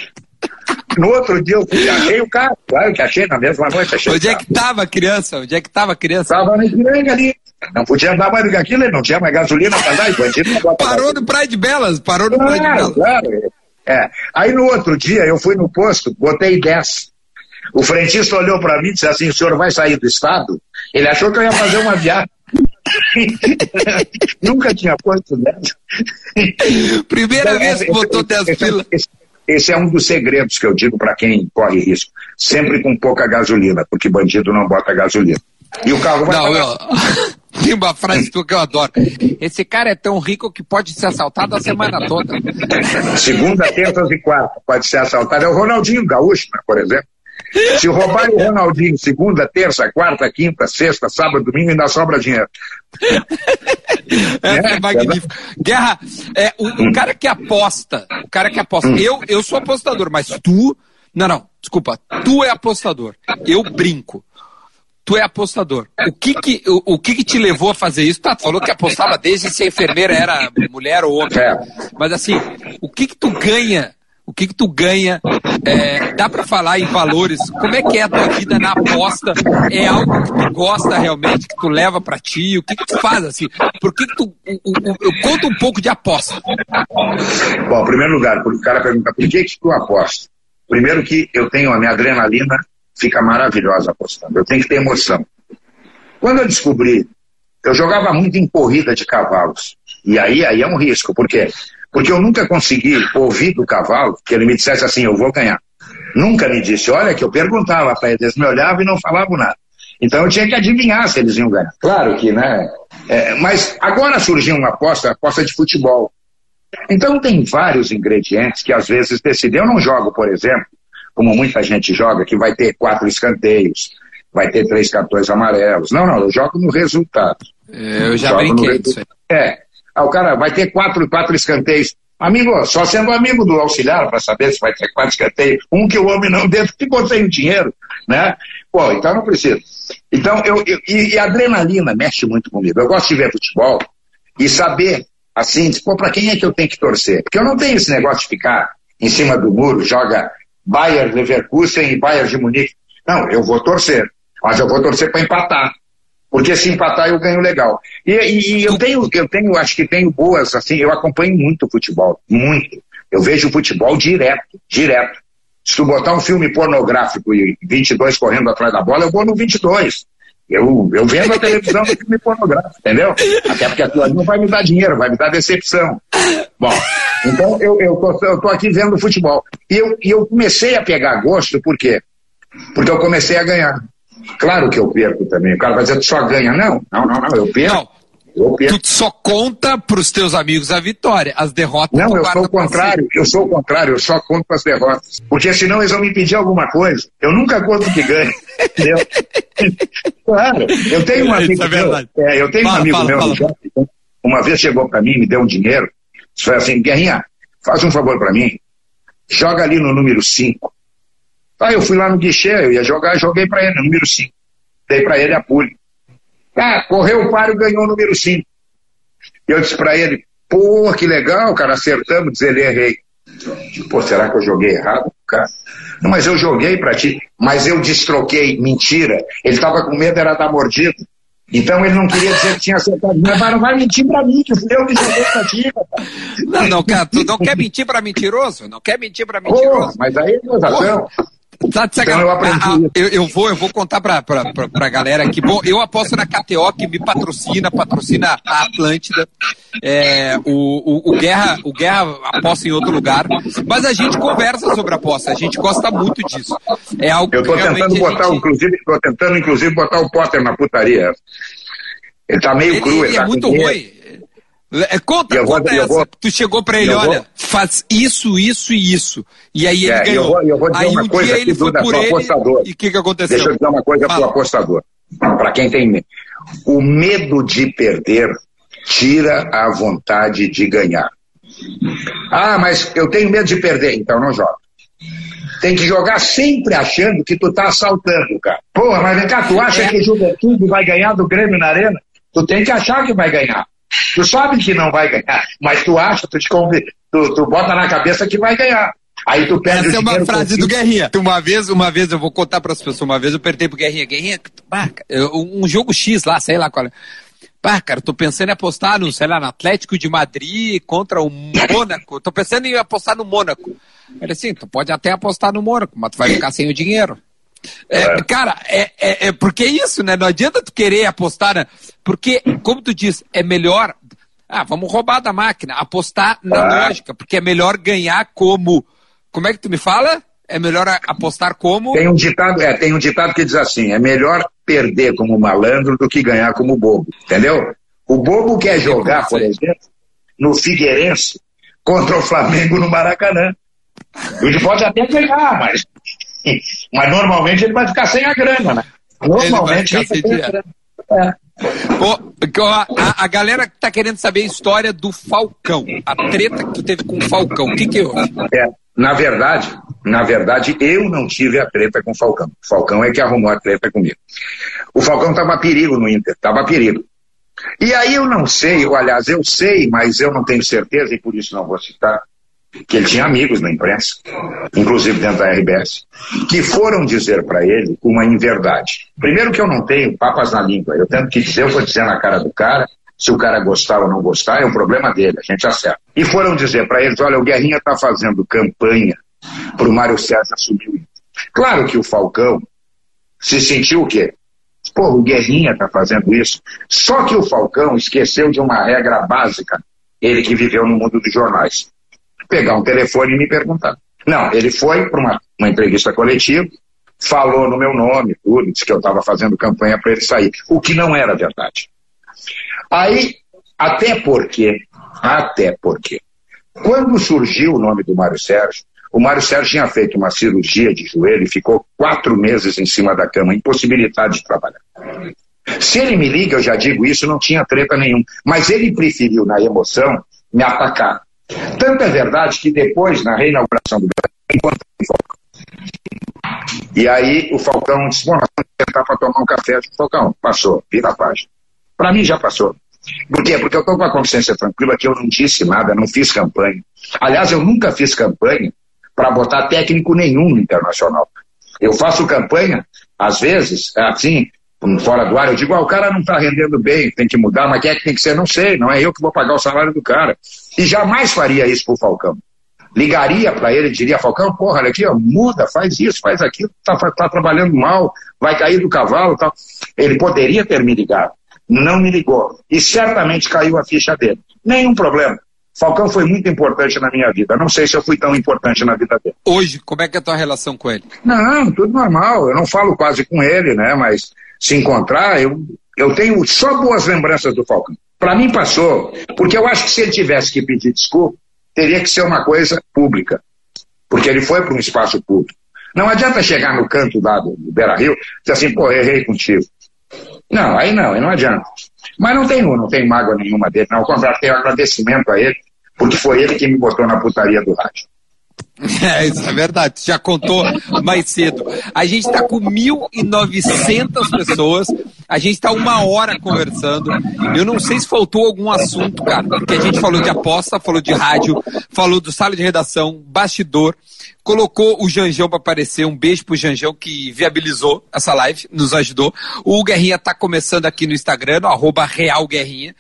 No outro dia eu fui, achei o carro, claro que achei na mesma noite. Achei Onde é que estava a criança? Onde é que estava a criança? Estava na Ipiranga ali. Não podia andar mais do que aquilo, ele não tinha mais gasolina para dar, e bandido não Parou no Praia de Belas, parou no claro, Praia de Belas. Claro, é. Aí no outro dia eu fui no posto, botei 10. O frentista olhou para mim e disse assim: o senhor vai sair do estado? Ele achou que eu ia fazer uma viagem. <laughs> Nunca tinha posto 10. Primeira então, vez que botou 10 pilas. Esse é um dos segredos que eu digo para quem corre risco. Sempre com pouca gasolina, porque bandido não bota gasolina. E o carro vai. Não, eu... <laughs> Tem uma frase tua que eu adoro. Esse cara é tão rico que pode ser assaltado a semana toda. Segunda, terça e quarta pode ser assaltado. É o Ronaldinho Gaúcho, né, por exemplo. Se roubar o Ronaldinho segunda, terça, quarta, quinta, sexta, sábado, domingo, ainda sobra dinheiro. É, é, é magnífico. Guerra, é, o, o, cara que aposta, o cara que aposta, hum. eu, eu sou apostador, mas tu, não, não, desculpa, tu é apostador. Eu brinco tu é apostador. O que que, o, o que que te levou a fazer isso? Tá, tu falou que apostava desde se a enfermeira era mulher ou homem. É. Mas assim, o que que tu ganha? O que que tu ganha? É, dá para falar em valores? Como é que é a tua vida na aposta? É algo que tu gosta realmente, que tu leva para ti? O que que tu faz assim? Por que que tu... O, o, eu conto um pouco de aposta. Bom, em primeiro lugar, o cara pergunta, por que que tu aposta? Primeiro que eu tenho a minha adrenalina fica maravilhosa apostando. Eu tenho que ter emoção. Quando eu descobri, eu jogava muito em corrida de cavalos. E aí, aí é um risco. Por quê? Porque eu nunca consegui ouvir do cavalo que ele me dissesse assim, eu vou ganhar. Nunca me disse, olha que eu perguntava para eles, me olhavam e não falavam nada. Então eu tinha que adivinhar se eles iam ganhar. Claro que, né? É, mas agora surgiu uma aposta, aposta de futebol. Então tem vários ingredientes que às vezes decidem. Eu não jogo, por exemplo, como muita gente joga, que vai ter quatro escanteios, vai ter três cartões amarelos. Não, não, eu jogo no resultado. É, eu já jogo brinquei disso aí. É. Ah, o cara vai ter quatro, quatro escanteios. Amigo, só sendo amigo do auxiliar para saber se vai ter quatro escanteios, um que o homem não dentro, ficou sem dinheiro, né? Pô, então não precisa. Então, eu, eu e, e, a adrenalina mexe muito comigo. Eu gosto de ver futebol e saber, assim, pô, para quem é que eu tenho que torcer? Porque eu não tenho esse negócio de ficar em cima do muro, joga Bayern Leverkusen e Bayern de Munique. Não, eu vou torcer. Mas eu vou torcer para empatar. Porque se empatar eu ganho legal. E, e, e, eu tenho, eu tenho, acho que tenho boas, assim, eu acompanho muito futebol, muito. Eu vejo futebol direto, direto. Se tu botar um filme pornográfico e 22 correndo atrás da bola, eu vou no 22. Eu, eu vendo a televisão no filme pornográfico, entendeu? Até porque aquilo ali não vai me dar dinheiro, vai me dar decepção. Bom, então eu, eu, tô, eu tô aqui vendo futebol. E eu, e eu comecei a pegar gosto, por quê? Porque eu comecei a ganhar. Claro que eu perco também. O cara vai dizer que só ganha. Não, não, não, não. Eu perco. Não. Eu perco. Tu só conta pros teus amigos a vitória, as derrotas. Não, eu sou o contrário, eu sou o contrário, eu só conto as derrotas. Porque senão eles vão me pedir alguma coisa. Eu nunca conto que ganho. <laughs> Entendeu? claro, eu tenho um amigo é meu. É, eu tenho fala, um amigo fala, meu, fala. uma vez chegou para mim, me deu um dinheiro, foi assim, Guerrinha, faz um favor para mim, joga ali no número 5. Aí eu fui lá no guichê, eu ia jogar, joguei para ele, número 5. Dei para ele a pulha. Ah, correu o páreo, ganhou o número 5. E eu disse para ele, pô, que legal, cara, acertamos, diz ele, errei. Pô, será que eu joguei errado, cara? Não, mas eu joguei para ti, mas eu destroquei, mentira. Ele estava com medo, era dar mordida. Então ele não queria dizer que tinha acertado. Mas não vai mentir pra mim, que eu que joguei pra ti, Não, não, cara, tu não quer mentir pra mentiroso? Não quer mentir pra mentiroso? Pô, mas aí é. Tá de então eu, aprendi ah, ah, eu, eu, vou, eu vou contar pra, pra, pra, pra galera aqui. Bom, eu aposto na KTO, que me patrocina, patrocina a Atlântida. É, o, o, o, Guerra, o Guerra aposta em outro lugar. Mas a gente conversa sobre aposta, a gente gosta muito disso. É algo eu tô tentando botar, gente... inclusive, tô tentando, inclusive, botar o Potter na putaria. Ele tá meio ele, cru, ele, ele tá é muito ruim. É, conta, eu conta vou, essa. Vou, tu chegou pra ele, olha, vou, faz isso, isso e isso. E aí ele é, ganhou. Eu vou, eu aí uma um coisa dia ele foi por ele. Apostador. E o que, que aconteceu? Deixa eu dizer uma coisa Fala. pro apostador. Para quem tem medo. O medo de perder tira a vontade de ganhar. Ah, mas eu tenho medo de perder, então não joga. Tem que jogar sempre achando que tu tá assaltando, cara. Porra, mas vem cá, tu acha é. que o Juventude vai ganhar do Grêmio na Arena? Tu tem que achar que vai ganhar. Tu sabe que não vai ganhar, mas tu acha, tu, te conv... tu, tu bota na cabeça que vai ganhar. Aí tu perde Essa é uma frase do Guerrinha. Uma vez, uma vez, eu vou contar para as pessoas, uma vez eu perguntei pro Guerrinha, Guerrinha, um jogo X lá, sei lá qual é. Pá, cara, tô pensando em apostar no, sei lá, no Atlético de Madrid contra o Mônaco. Tô pensando em apostar no Mônaco. Ele assim, tu pode até apostar no Mônaco, mas tu vai ficar sem o dinheiro. É, é. Cara, é, é, é, porque é isso, né? Não adianta tu querer apostar, né? porque, como tu diz, é melhor. Ah, vamos roubar da máquina, apostar na ah. lógica, porque é melhor ganhar como. Como é que tu me fala? É melhor apostar como. Tem um ditado, é, tem um ditado que diz assim: é melhor perder como malandro do que ganhar como bobo. Entendeu? O bobo quer jogar, por exemplo, no Figueirense contra o Flamengo no Maracanã. Ele pode até ganhar, mas Mas normalmente ele vai ficar sem a grana, né? Normalmente ele vai ficar sem a grana. É. a, a, galera que tá querendo saber a história do Falcão, a treta que tu teve com o Falcão, o que que houve? É, na verdade, na verdade, eu não tive a treta com o Falcão. O Falcão é que arrumou a treta comigo. O Falcão tava a perigo no Inter, tava a perigo. E aí eu não sei, ou aliás, eu sei, mas eu não tenho certeza e por isso não vou citar que ele tinha amigos na imprensa, inclusive dentro da RBS, que foram dizer para ele uma inverdade. Primeiro que eu não tenho papas na língua, eu tenho que dizer, eu vou dizer na cara do cara, se o cara gostar ou não gostar, é o problema dele, a gente acerta. E foram dizer para eles, olha, o Guerrinha está fazendo campanha para o Mário César assumir o Claro que o Falcão se sentiu o quê? Pô, o Guerrinha está fazendo isso. Só que o Falcão esqueceu de uma regra básica, ele que viveu no mundo dos jornais pegar um telefone e me perguntar. Não, ele foi para uma, uma entrevista coletiva, falou no meu nome, tudo, disse que eu estava fazendo campanha para ele sair, o que não era verdade. Aí, até porque, até porque, quando surgiu o nome do Mário Sérgio, o Mário Sérgio tinha feito uma cirurgia de joelho e ficou quatro meses em cima da cama, impossibilidade de trabalhar. Se ele me liga, eu já digo isso, não tinha treta nenhum. Mas ele preferiu, na emoção, me atacar Tanto é verdade que depois, na reinauguração do Brasil, encontrei o. E aí o Falcão disse, bom, vamos tentar para tomar um café. Disse, Falcão, passou, vira a página. Para mim já passou. Por quê? Porque eu estou com a consciência tranquila que eu não disse nada, não fiz campanha. Aliás, eu nunca fiz campanha para botar técnico nenhum no internacional. Eu faço campanha, às vezes, assim, fora do ar, eu digo, ah, o cara não está rendendo bem, tem que mudar, mas quem é que tem que ser? Não sei, não é eu que vou pagar o salário do cara. E jamais faria isso pro Falcão. Ligaria para ele e diria, Falcão, porra, olha aqui, ó, muda, faz isso, faz aquilo, tá, tá trabalhando mal, vai cair do cavalo tal. Ele poderia ter me ligado, não me ligou. E certamente caiu a ficha dele. Nenhum problema. Falcão foi muito importante na minha vida. Não sei se eu fui tão importante na vida dele. Hoje, como é que é a tua relação com ele? Não, tudo normal. Eu não falo quase com ele, né? Mas se encontrar, eu, eu tenho só boas lembranças do Falcão. Para mim passou, porque eu acho que se ele tivesse que pedir desculpa, teria que ser uma coisa pública, porque ele foi para um espaço público. Não adianta chegar no canto lá do, Beira Rio e dizer assim, pô, errei contigo. Não, aí não, aí não adianta. Mas não tenho, não tenho mágoa nenhuma dele, não. Ao contrário, tenho agradecimento a ele, porque foi ele que me botou na putaria do rádio. <laughs> É, isso é verdade, já contou mais cedo. A gente está com 1.900 pessoas, a gente está uma hora conversando. Eu não sei se faltou algum assunto, cara, porque a gente falou de aposta, falou de rádio, falou do sala de redação, bastidor, colocou o Janjão para aparecer. Um beijo pro Janjão que viabilizou essa live, nos ajudou. O Guerrinha está começando aqui no Instagram, no arroba Real Guerrinha.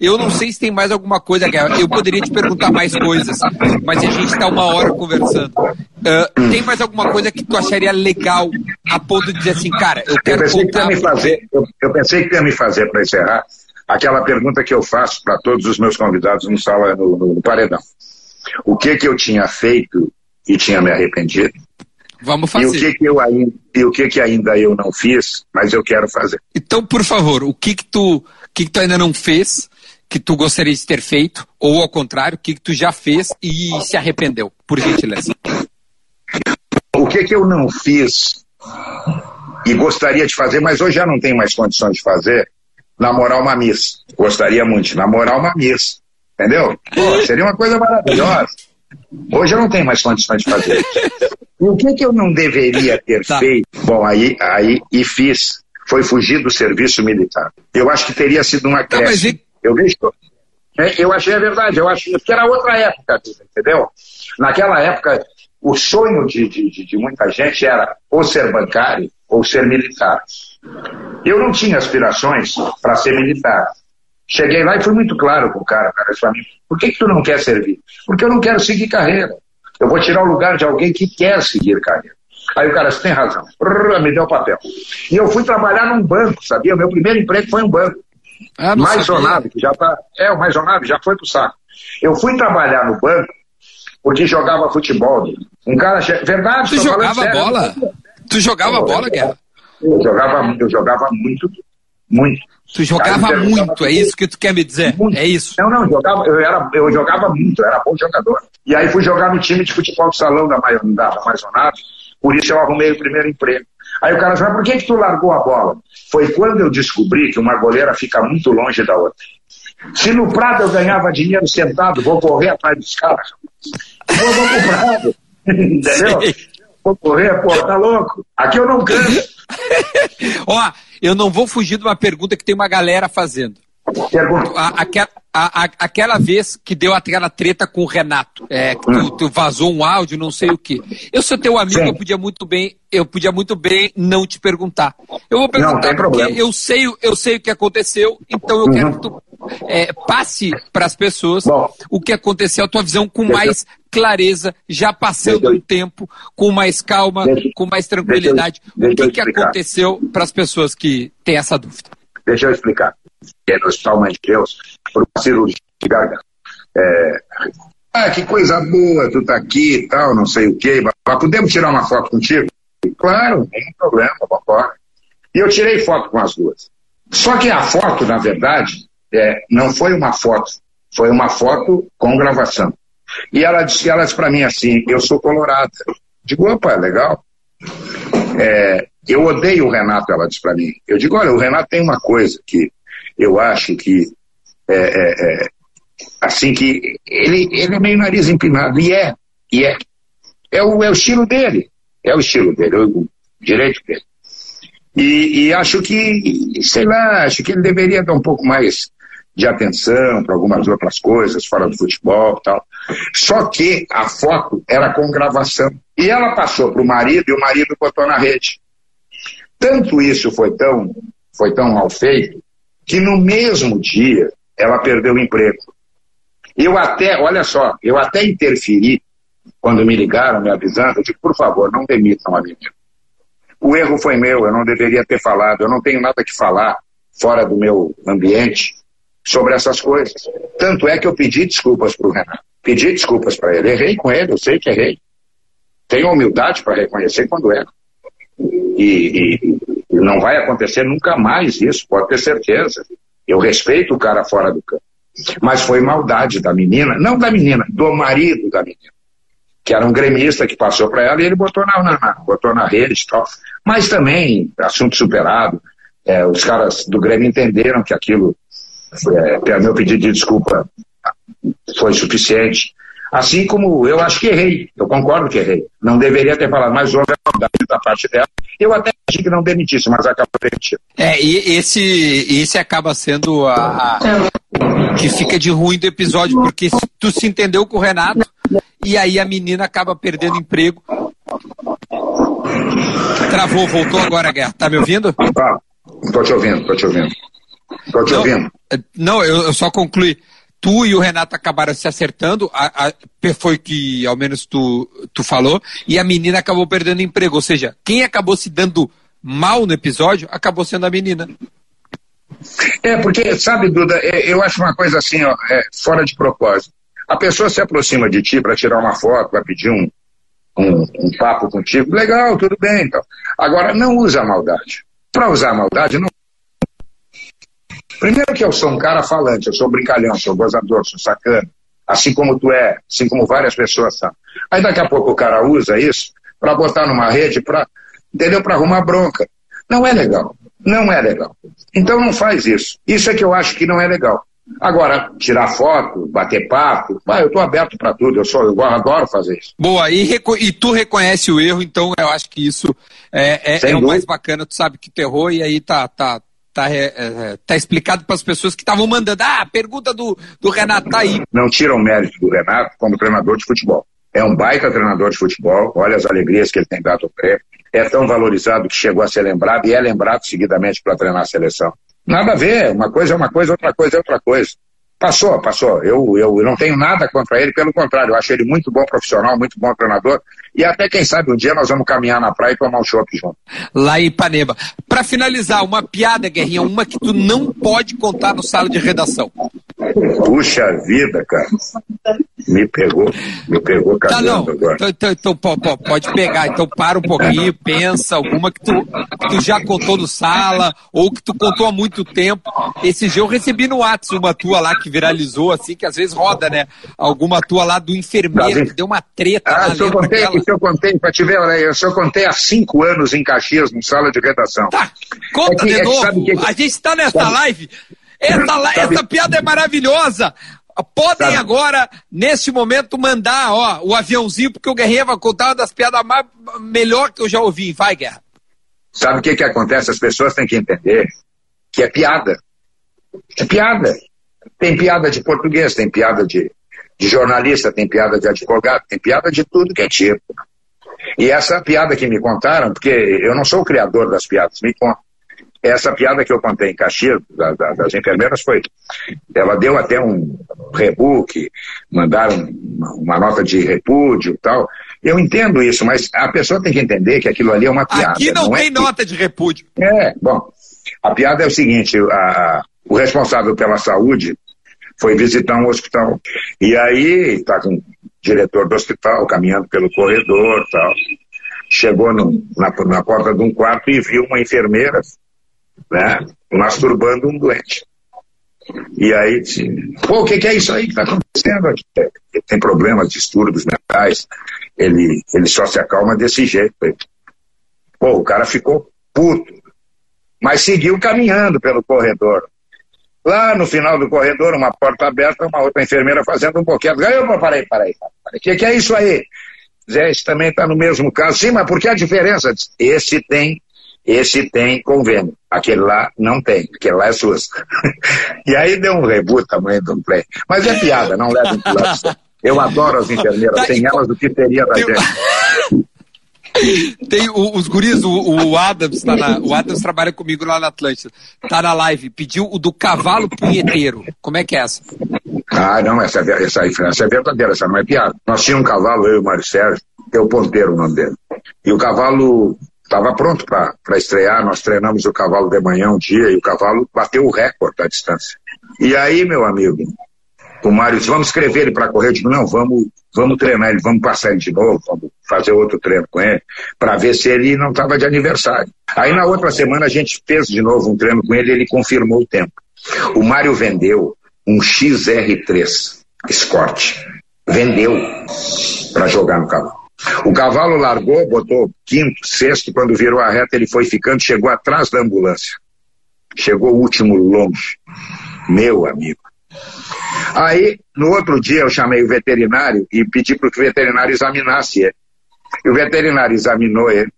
Eu não sei se tem mais alguma coisa, Guerra. Eu poderia te perguntar mais coisas, mas a gente está uma hora conversando. Uh, tem mais alguma coisa que tu acharia legal a ponto de dizer assim, cara, eu quero eu pensei contar... Que me fazer, eu, eu pensei que ia me fazer para encerrar aquela pergunta que eu faço para todos os meus convidados no sala no, no, paredão. O que que eu tinha feito e tinha me arrependido? Vamos fazer. E o que que eu ainda, e o que que ainda eu não fiz, mas eu quero fazer. Então, por favor, o que que tu, que que tu ainda não fez que tu gostaria de ter feito, ou ao contrário, o que, tu já fez e se arrependeu, por gentileza? O que, que eu não fiz e gostaria de fazer, mas hoje já não tenho mais condições de fazer, namorar uma Miss. Gostaria muito de namorar uma Miss. Entendeu? Pô, seria uma coisa maravilhosa. Hoje eu não tenho mais condições de fazer. E o que, que eu não deveria ter tá. feito? Bom, aí, aí e fiz. Foi fugir do serviço militar. Eu acho que teria sido uma tá. Tá, eu vejo. É, eu achei a verdade, eu acho que era outra época, entendeu? Naquela época, o sonho de, de, de muita gente era ou ser bancário ou ser militar. Eu não tinha aspirações para ser militar. Cheguei lá e fui muito claro com o cara, cara disse mim, por que, que tu não quer servir? Porque eu não quero seguir carreira. Eu vou tirar o lugar de alguém que quer seguir carreira. Aí o cara, você tem razão. me deu o papel. E eu fui trabalhar num banco, sabia? O meu primeiro emprego foi um banco. Ah, mais que já tá. É, o mais já foi pro saco. Eu fui trabalhar no banco porque jogava futebol. Um cara. Verdade, Tu jogava bola? Tu jogava eu, bola, Guerra? Eu jogava, eu jogava muito, muito. Tu jogava cara, muito, jogava é isso que tu quer me dizer? Muito. É isso? Não, não, eu jogava, eu, era, eu jogava muito, eu era bom jogador. E aí fui jogar no time de futebol de salão da, da Maisonado, por isso eu arrumei o primeiro emprego. Aí o cara fala, por que, que tu largou a bola? Foi quando eu descobri que uma goleira fica muito longe da outra. Se no Prado eu ganhava dinheiro sentado, vou correr atrás dos caras. Vou, vou pro Prado. <laughs> Entendeu? Sim. Vou correr, pô, tá louco? Aqui eu não canso. <laughs> Ó, eu não vou fugir de uma pergunta que tem uma galera fazendo. Pergunta. A, aquela, a, a, aquela vez que deu aquela treta com o Renato, é, que tu, hum. tu, vazou um áudio, não sei o que. Eu sou teu amigo, Sim. eu podia muito bem, eu podia muito bem não te perguntar. Eu vou perguntar porque problema. eu sei, eu sei o que aconteceu, então eu uhum. quero que tu é, passe para as pessoas Bom, o que aconteceu, a tua visão com mais clareza, já passando o tempo, com mais calma, deixa, com mais tranquilidade. Deixa, o que, que aconteceu para as pessoas que têm essa dúvida? Deixa eu explicar. É Mãe de Deus, por uma cirurgia de garganta. É, ah, que coisa boa, tu tá aqui e tal, não sei o quê. Podemos tirar uma foto contigo? Claro, tem problema, vambora. E eu tirei foto com as duas. Só que a foto, na verdade, é, não foi uma foto, foi uma foto com gravação. E ela disse, ela disse para mim assim, eu sou colorada. Digo, opa, legal. É, eu odeio o Renato, ela disse para mim. Eu digo, olha, o Renato tem uma coisa que eu acho que é, é, é assim que ele, ele é meio nariz empinado, e é, e é. É o, é o estilo dele, é o estilo dele, o direito dele. E, e acho que, sei lá, acho que ele deveria dar um pouco mais de atenção para algumas outras coisas fora do futebol e tal. Só que a foto era com gravação. E ela passou para o marido e o marido botou na rede. Tanto isso foi tão, foi tão mal feito que no mesmo dia ela perdeu o emprego. Eu até, olha só, eu até interferi quando me ligaram me avisando, eu disse, por favor, não demitam a menina. O erro foi meu, eu não deveria ter falado, eu não tenho nada que falar fora do meu ambiente sobre essas coisas. Tanto é que eu pedi desculpas para o Renato, pedi desculpas para ele, errei com ele, eu sei que errei. Tenho humildade para reconhecer quando erro. E, e, não vai acontecer nunca mais isso, pode ter certeza. Eu respeito o cara fora do campo. Mas foi maldade da menina, não da menina, do marido da menina. Que era um gremista que passou para ela e ele botou na, na, botou na rede e tal. Mas também, assunto superado, é, os caras do Grêmio entenderam que aquilo, é, meu pedido de desculpa foi suficiente. Assim como eu acho que errei, eu concordo que errei. Não deveria ter falado, mas houve a maldade da parte dela. Eu até achei que não demitisse, mas acaba demitindo. É, e esse, esse acaba sendo a, a, que fica de ruim do episódio, porque tu se entendeu com o Renato e aí a menina acaba perdendo emprego. Travou, voltou agora, Guerra. Tá me ouvindo? Tá, tô te ouvindo, tô te ouvindo. Tô te não, ouvindo. Não, eu, eu só concluí tu e o Renato acabaram se acertando, a, a, foi que ao menos tu, tu falou, e a menina acabou perdendo emprego. Ou seja, quem acabou se dando mal no episódio acabou sendo a menina. É, porque, sabe, Duda, é, eu acho uma coisa assim, ó, é, fora de propósito. A pessoa se aproxima de ti para tirar uma foto, para pedir um, um, um, papo contigo, legal, tudo bem. Então. Agora, não usa a maldade. Para usar a maldade, não Primeiro que eu sou um cara falante, eu sou brincalhão, sou gozador, sou sacana, assim como tu é, assim como várias pessoas são. Aí daqui a pouco o cara usa isso para botar numa rede, para entendeu? Para arrumar bronca. Não é legal. Não é legal. Então não faz isso. Isso é que eu acho que não é legal. Agora, tirar foto, bater papo, bah, eu estou aberto para tudo, eu sou, eu adoro fazer isso. Boa, e, e, tu reconhece o erro, então eu acho que isso é, é, é o mais bacana, tu sabe que tu errou e aí tá, tá, Tá, é, é, tá explicado para as pessoas que estavam mandando. Ah, pergunta do, do Renato tá aí. Não tira o mérito do Renato como treinador de futebol. É um baita treinador de futebol, olha as alegrias que ele tem dado ao pré. É tão valorizado que chegou a ser lembrado e é lembrado seguidamente para treinar a seleção. Nada a ver, uma coisa é uma coisa, outra coisa é outra coisa. Passou, passou. Eu, eu não tenho nada contra ele, pelo contrário, eu acho ele muito bom profissional, muito bom treinador. E até, quem sabe, um dia nós vamos caminhar na praia e tomar um chopp junto. Lá em Ipanema. Para finalizar, uma piada, Guerrinha, uma que tu não pode contar no sala de redação. Puxa vida, cara. Me pegou, me pegou tá, não. agora. Então, então, então, pode pegar. Então para um pouquinho, pensa alguma que tu, que tu já contou no sala ou que tu contou há muito tempo. Esse dia eu recebi no WhatsApp uma tua lá que viralizou, assim, que às vezes roda, né? Alguma tua lá do enfermeiro que deu uma treta. Ah, lá, eu contei, aquela... eu contei, pra te ver, eu só contei há cinco anos em Caxias, no sala de redação. Tá, conta é que, de é novo. Que, que... A gente está nessa sabe? live. Essa, essa piada é maravilhosa. Podem Sabe? agora, nesse momento, mandar ó, o aviãozinho, porque o Guerrinha vai contar uma das piadas mais melhor que eu já ouvi. Vai, Guerra. Sabe o que, que acontece? As pessoas têm que entender que é piada. É piada. Tem piada de português, tem piada de, de jornalista, tem piada de advogado, tem piada de tudo que é tipo. E essa piada que me contaram, porque eu não sou o criador das piadas, me contam. Essa piada que eu contei em Caxias, da, da, das enfermeiras, foi. Ela deu até um rebook, mandaram uma, uma nota de repúdio e tal. Eu entendo isso, mas a pessoa tem que entender que aquilo ali é uma piada. Aqui não, não é tem é nota de repúdio. É, bom. A piada é o seguinte: a, o responsável pela saúde foi visitar um hospital. E aí está com o diretor do hospital caminhando pelo corredor tal. Chegou no, na, na porta de um quarto e viu uma enfermeira né, masturbando um doente. E aí disse, pô, o que, que, é isso aí que está acontecendo aqui? Ele tem problemas, distúrbios mentais, ele, ele só se acalma desse jeito. Pô, o cara ficou puto, mas seguiu caminhando pelo corredor. Lá no final do corredor, uma porta aberta, uma outra enfermeira fazendo um boquete. Opa, parei, parei, parei. O que, que é isso aí? Zé, esse também está no mesmo caso. Sim, mas por que a diferença? Esse tem, esse tem convênio. Aquele lá não tem, aquele lá é SUS. <laughs> e aí deu um rebu tamanho do play. Mas é piada, não leva em Eu adoro as enfermeiras, tá, sem elas o que teria da gente. <laughs> Tem o, os guris, o, o Adams, tá na, o Adams trabalha comigo lá na Atlântida, tá na live, pediu o do cavalo punheteiro. Como é que é essa? Ah, não, essa, essa, essa é verdadeira, essa não é piada. Nós tínhamos um cavalo, eu e o Mário Sérgio, que é o ponteiro o nome dele. E o cavalo estava pronto para estrear, nós treinamos o cavalo de manhã um dia e o cavalo bateu o recorde da distância. E aí, meu amigo, o Mário disse, vamos escrever ele para correr. Eu digo, não, vamos, vamos treinar ele, vamos passar ele de novo, vamos fazer outro treino com ele, para ver se ele não estava de aniversário. Aí na outra semana a gente fez de novo um treino com ele ele confirmou o tempo. O Mário vendeu um XR3 Scott. Vendeu para jogar no cavalo. O cavalo largou, botou quinto, sexto, quando virou a reta ele foi ficando, chegou atrás da ambulância. Chegou o último longe. Meu amigo. Aí, no outro dia, eu chamei o veterinário e pedi para que o veterinário examinasse ele. E o veterinário examinou ele,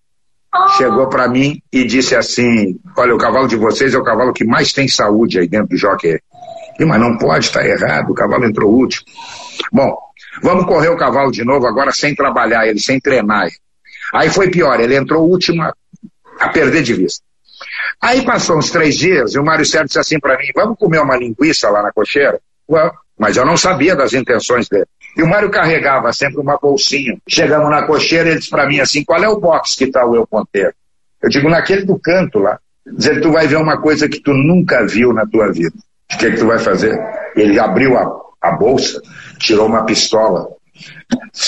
chegou para mim e disse assim: Olha, o cavalo de vocês é o cavalo que mais tem saúde aí dentro do jockey. E, mas não pode, está errado, o cavalo entrou último. Bom, vamos correr o cavalo de novo agora sem trabalhar ele, sem treinar. Aí foi pior, ele entrou último a, a perder de vista. Aí passou uns três dias e o Mário Sérgio disse assim para mim: Vamos comer uma linguiça lá na cocheira? Mas eu não sabia das intenções dele. E o Mário carregava sempre uma bolsinha. Chegamos na cocheira ele disse para mim assim: qual é o box que está o eu ponteiro? Eu digo, naquele do canto lá. Dizer, tu vai ver uma coisa que tu nunca viu na tua vida. O que, é que tu vai fazer? Ele abriu a, a bolsa, tirou uma pistola.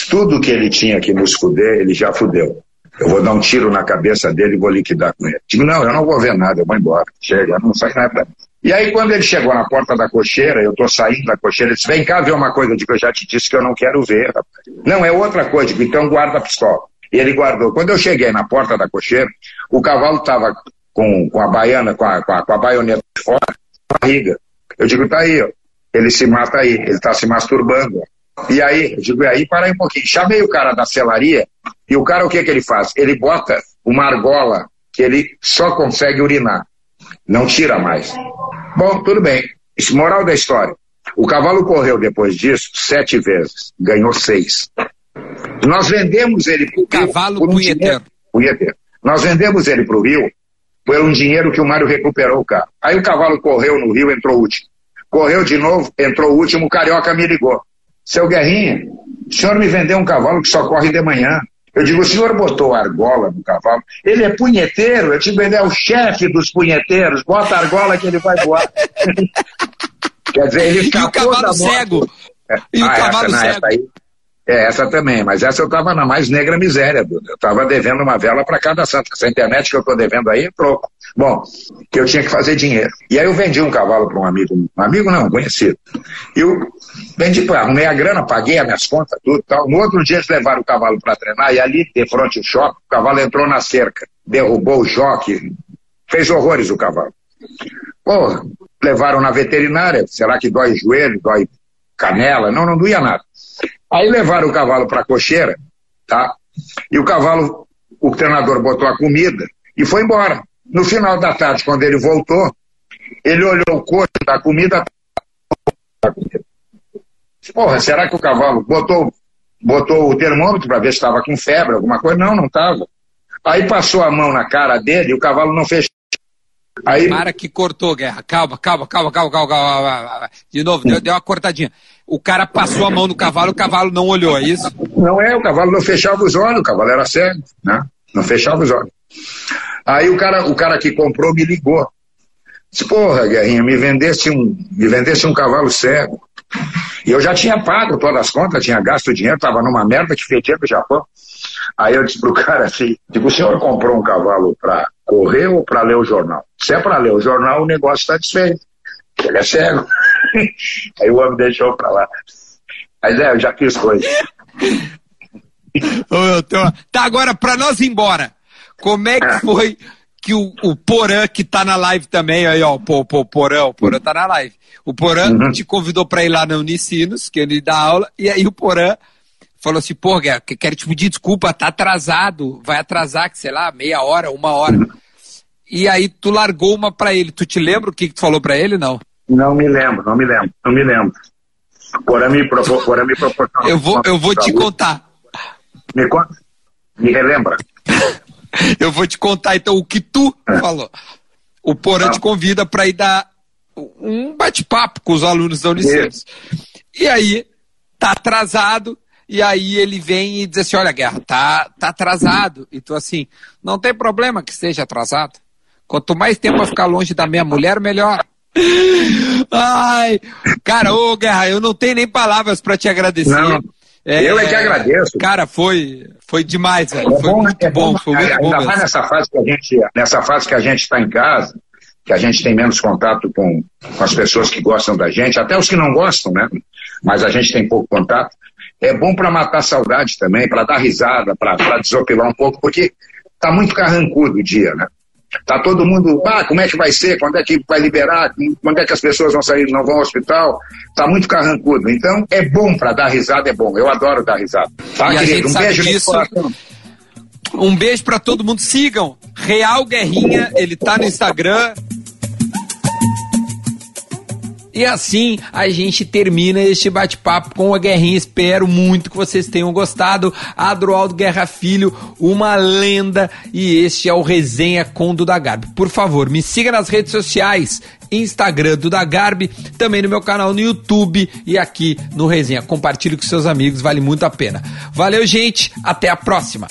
Tudo que ele tinha aqui no escudê, ele já fudeu. Eu vou dar um tiro na cabeça dele e vou liquidar com ele. Digo, não, eu não vou ver nada, eu vou embora. Chega, não sai nada. E aí, quando ele chegou na porta da cocheira, eu estou saindo da cocheira, ele disse, vem cá ver uma coisa, digo, eu já te disse que eu não quero ver, rapaz. Não, é outra coisa, digo, então guarda a pistola. E ele guardou. Quando eu cheguei na porta da cocheira, o cavalo estava com, com a baiana, com a, com a, com a baioneta de fora, barriga. Eu digo, tá aí, ó. Ele se mata aí, ele está se masturbando. E aí, eu digo, e aí, para aí um pouquinho. Chamei o cara da selaria, e o cara, o que que ele faz? Ele bota uma argola que ele só consegue urinar. Não tira mais. Bom, tudo bem. Moral da história. O cavalo correu depois disso sete vezes, ganhou seis. Nós vendemos ele para o Cavalo por um punheteiro. punheteiro. Nós vendemos ele para o Rio por um dinheiro que o Mário recuperou o carro. Aí o cavalo correu no Rio, entrou último. Correu de novo, entrou último, o Carioca me ligou. Seu Guerrinha, o senhor me vendeu um cavalo que só corre de manhã. Eu digo, o senhor botou argola no cavalo? Ele é punheteiro? Eu digo, ele é o chefe dos punheteiros. Bota argola que ele vai voar. <laughs> Quer dizer, ele escapou E o cavalo cego. É. E ah, o cavalo essa, cego. Essa, aí, é, essa também, mas essa eu estava na mais negra miséria, Duda. Eu estava devendo uma vela para cada santo. Essa internet que eu estou devendo aí é troco. Bom, que eu tinha que fazer dinheiro. E aí eu vendi um cavalo para um amigo, um amigo não, conhecido. Eu vendi, arrumei a grana, paguei as minhas contas, tudo tal. No outro dia eles levaram o cavalo para treinar e ali, de frente ao shopping, o cavalo entrou na cerca, derrubou o joque, fez horrores o cavalo. Pô, levaram na veterinária, será que dói joelho, dói canela? Não, não doía nada. Aí levaram o cavalo para a cocheira, tá? E o cavalo, o treinador botou a comida e foi embora. No final da tarde, quando ele voltou, ele olhou o coxo da comida. Porra, será que o cavalo botou, botou o termômetro para ver se estava com febre, alguma coisa? Não, não estava. Aí passou a mão na cara dele e o cavalo não fechou. Aí... Para que cortou, Guerra. Calma, calma, calma, calma, calma, calma. De novo, deu, deu uma cortadinha. O cara passou a mão no cavalo, o cavalo não olhou, é isso? Não é, o cavalo não fechava os olhos, o cavalo era cego, né? Não fechava os olhos. Aí o cara, o cara que comprou me ligou. Disse, porra, Guerrinha, me vendesse um, me vendesse um cavalo cego. E eu já tinha pago todas as contas, tinha gasto dinheiro, estava numa merda que fedia do Japão. Aí eu disse pro cara assim, tipo, o senhor comprou um cavalo para correr ou para ler o jornal? Se é para ler o jornal, o negócio está desfeito. Ele é cego. <laughs> Aí o homem deixou para lá. Mas é, eu já fiz coisa. <laughs> Ô, tô... Tá, agora para nós ir embora. Como é que foi que o, o Porã, que tá na live também, aí ó, pô, pô, Porã, o Porã tá na live. O Porã uhum. te convidou para ir lá na Unicinos, que ele dá aula, e aí o Porã falou assim, pô, Guerra, quero te pedir desculpa, tá atrasado, vai atrasar, que sei lá, meia hora, uma hora. Uhum. E aí tu largou uma para ele. Tu te lembra o que, que tu falou para ele, não? Não me lembro, não me lembro, não me lembro. Porã me, propo, porã me proporcionou. Eu vou, eu vou te contar. Me conta. Me relembra. <laughs> <laughs> Eu vou te contar então o que tu é. falou. O Porã te convida para ir dar um bate-papo com os alunos da Unicentros. E aí, tá atrasado, e aí ele vem e diz assim: olha, Guerra, tá, tá atrasado. E tu assim, não tem problema que esteja atrasado. Quanto mais tempo eu ficar longe da minha mulher, melhor. <laughs> Ai, cara, ô Guerra, eu não tenho nem palavras para te agradecer. Não. É, eu é que agradeço. Cara, foi, foi demais, velho. É foi bom, muito é bom, bom, foi muito bom. Ainda mais nessa fase que a gente, nessa fase que a gente está em casa, que a gente tem menos contato com, com as pessoas que gostam da gente, até os que não gostam, né? Mas a gente tem pouco contato. É bom para matar saudade também, para dar risada, para desopilar um pouco, porque tá muito carrancudo o dia, né? Tá todo mundo, ah, como é que vai ser? Quando é que vai liberar? Quando é que as pessoas vão sair, não vão ao hospital? Tá muito carrancudo. Então, é bom para dar risada, é bom. Eu adoro dar risada. Tá, e querido? Um beijo disso. Um beijo para todo mundo. Sigam Real Guerrinha, ele tá no Instagram. E assim a gente termina este bate-papo com a Guerrinha. Espero muito que vocês tenham gostado. Adroaldo Guerra Filho, uma lenda. E este é o Resenha com Duda Garbi. Por favor, me siga nas redes sociais. Instagram do Garbi, também no meu canal no YouTube e aqui no Resenha. Compartilhe com seus amigos, vale muito a pena. Valeu, gente. Até a próxima.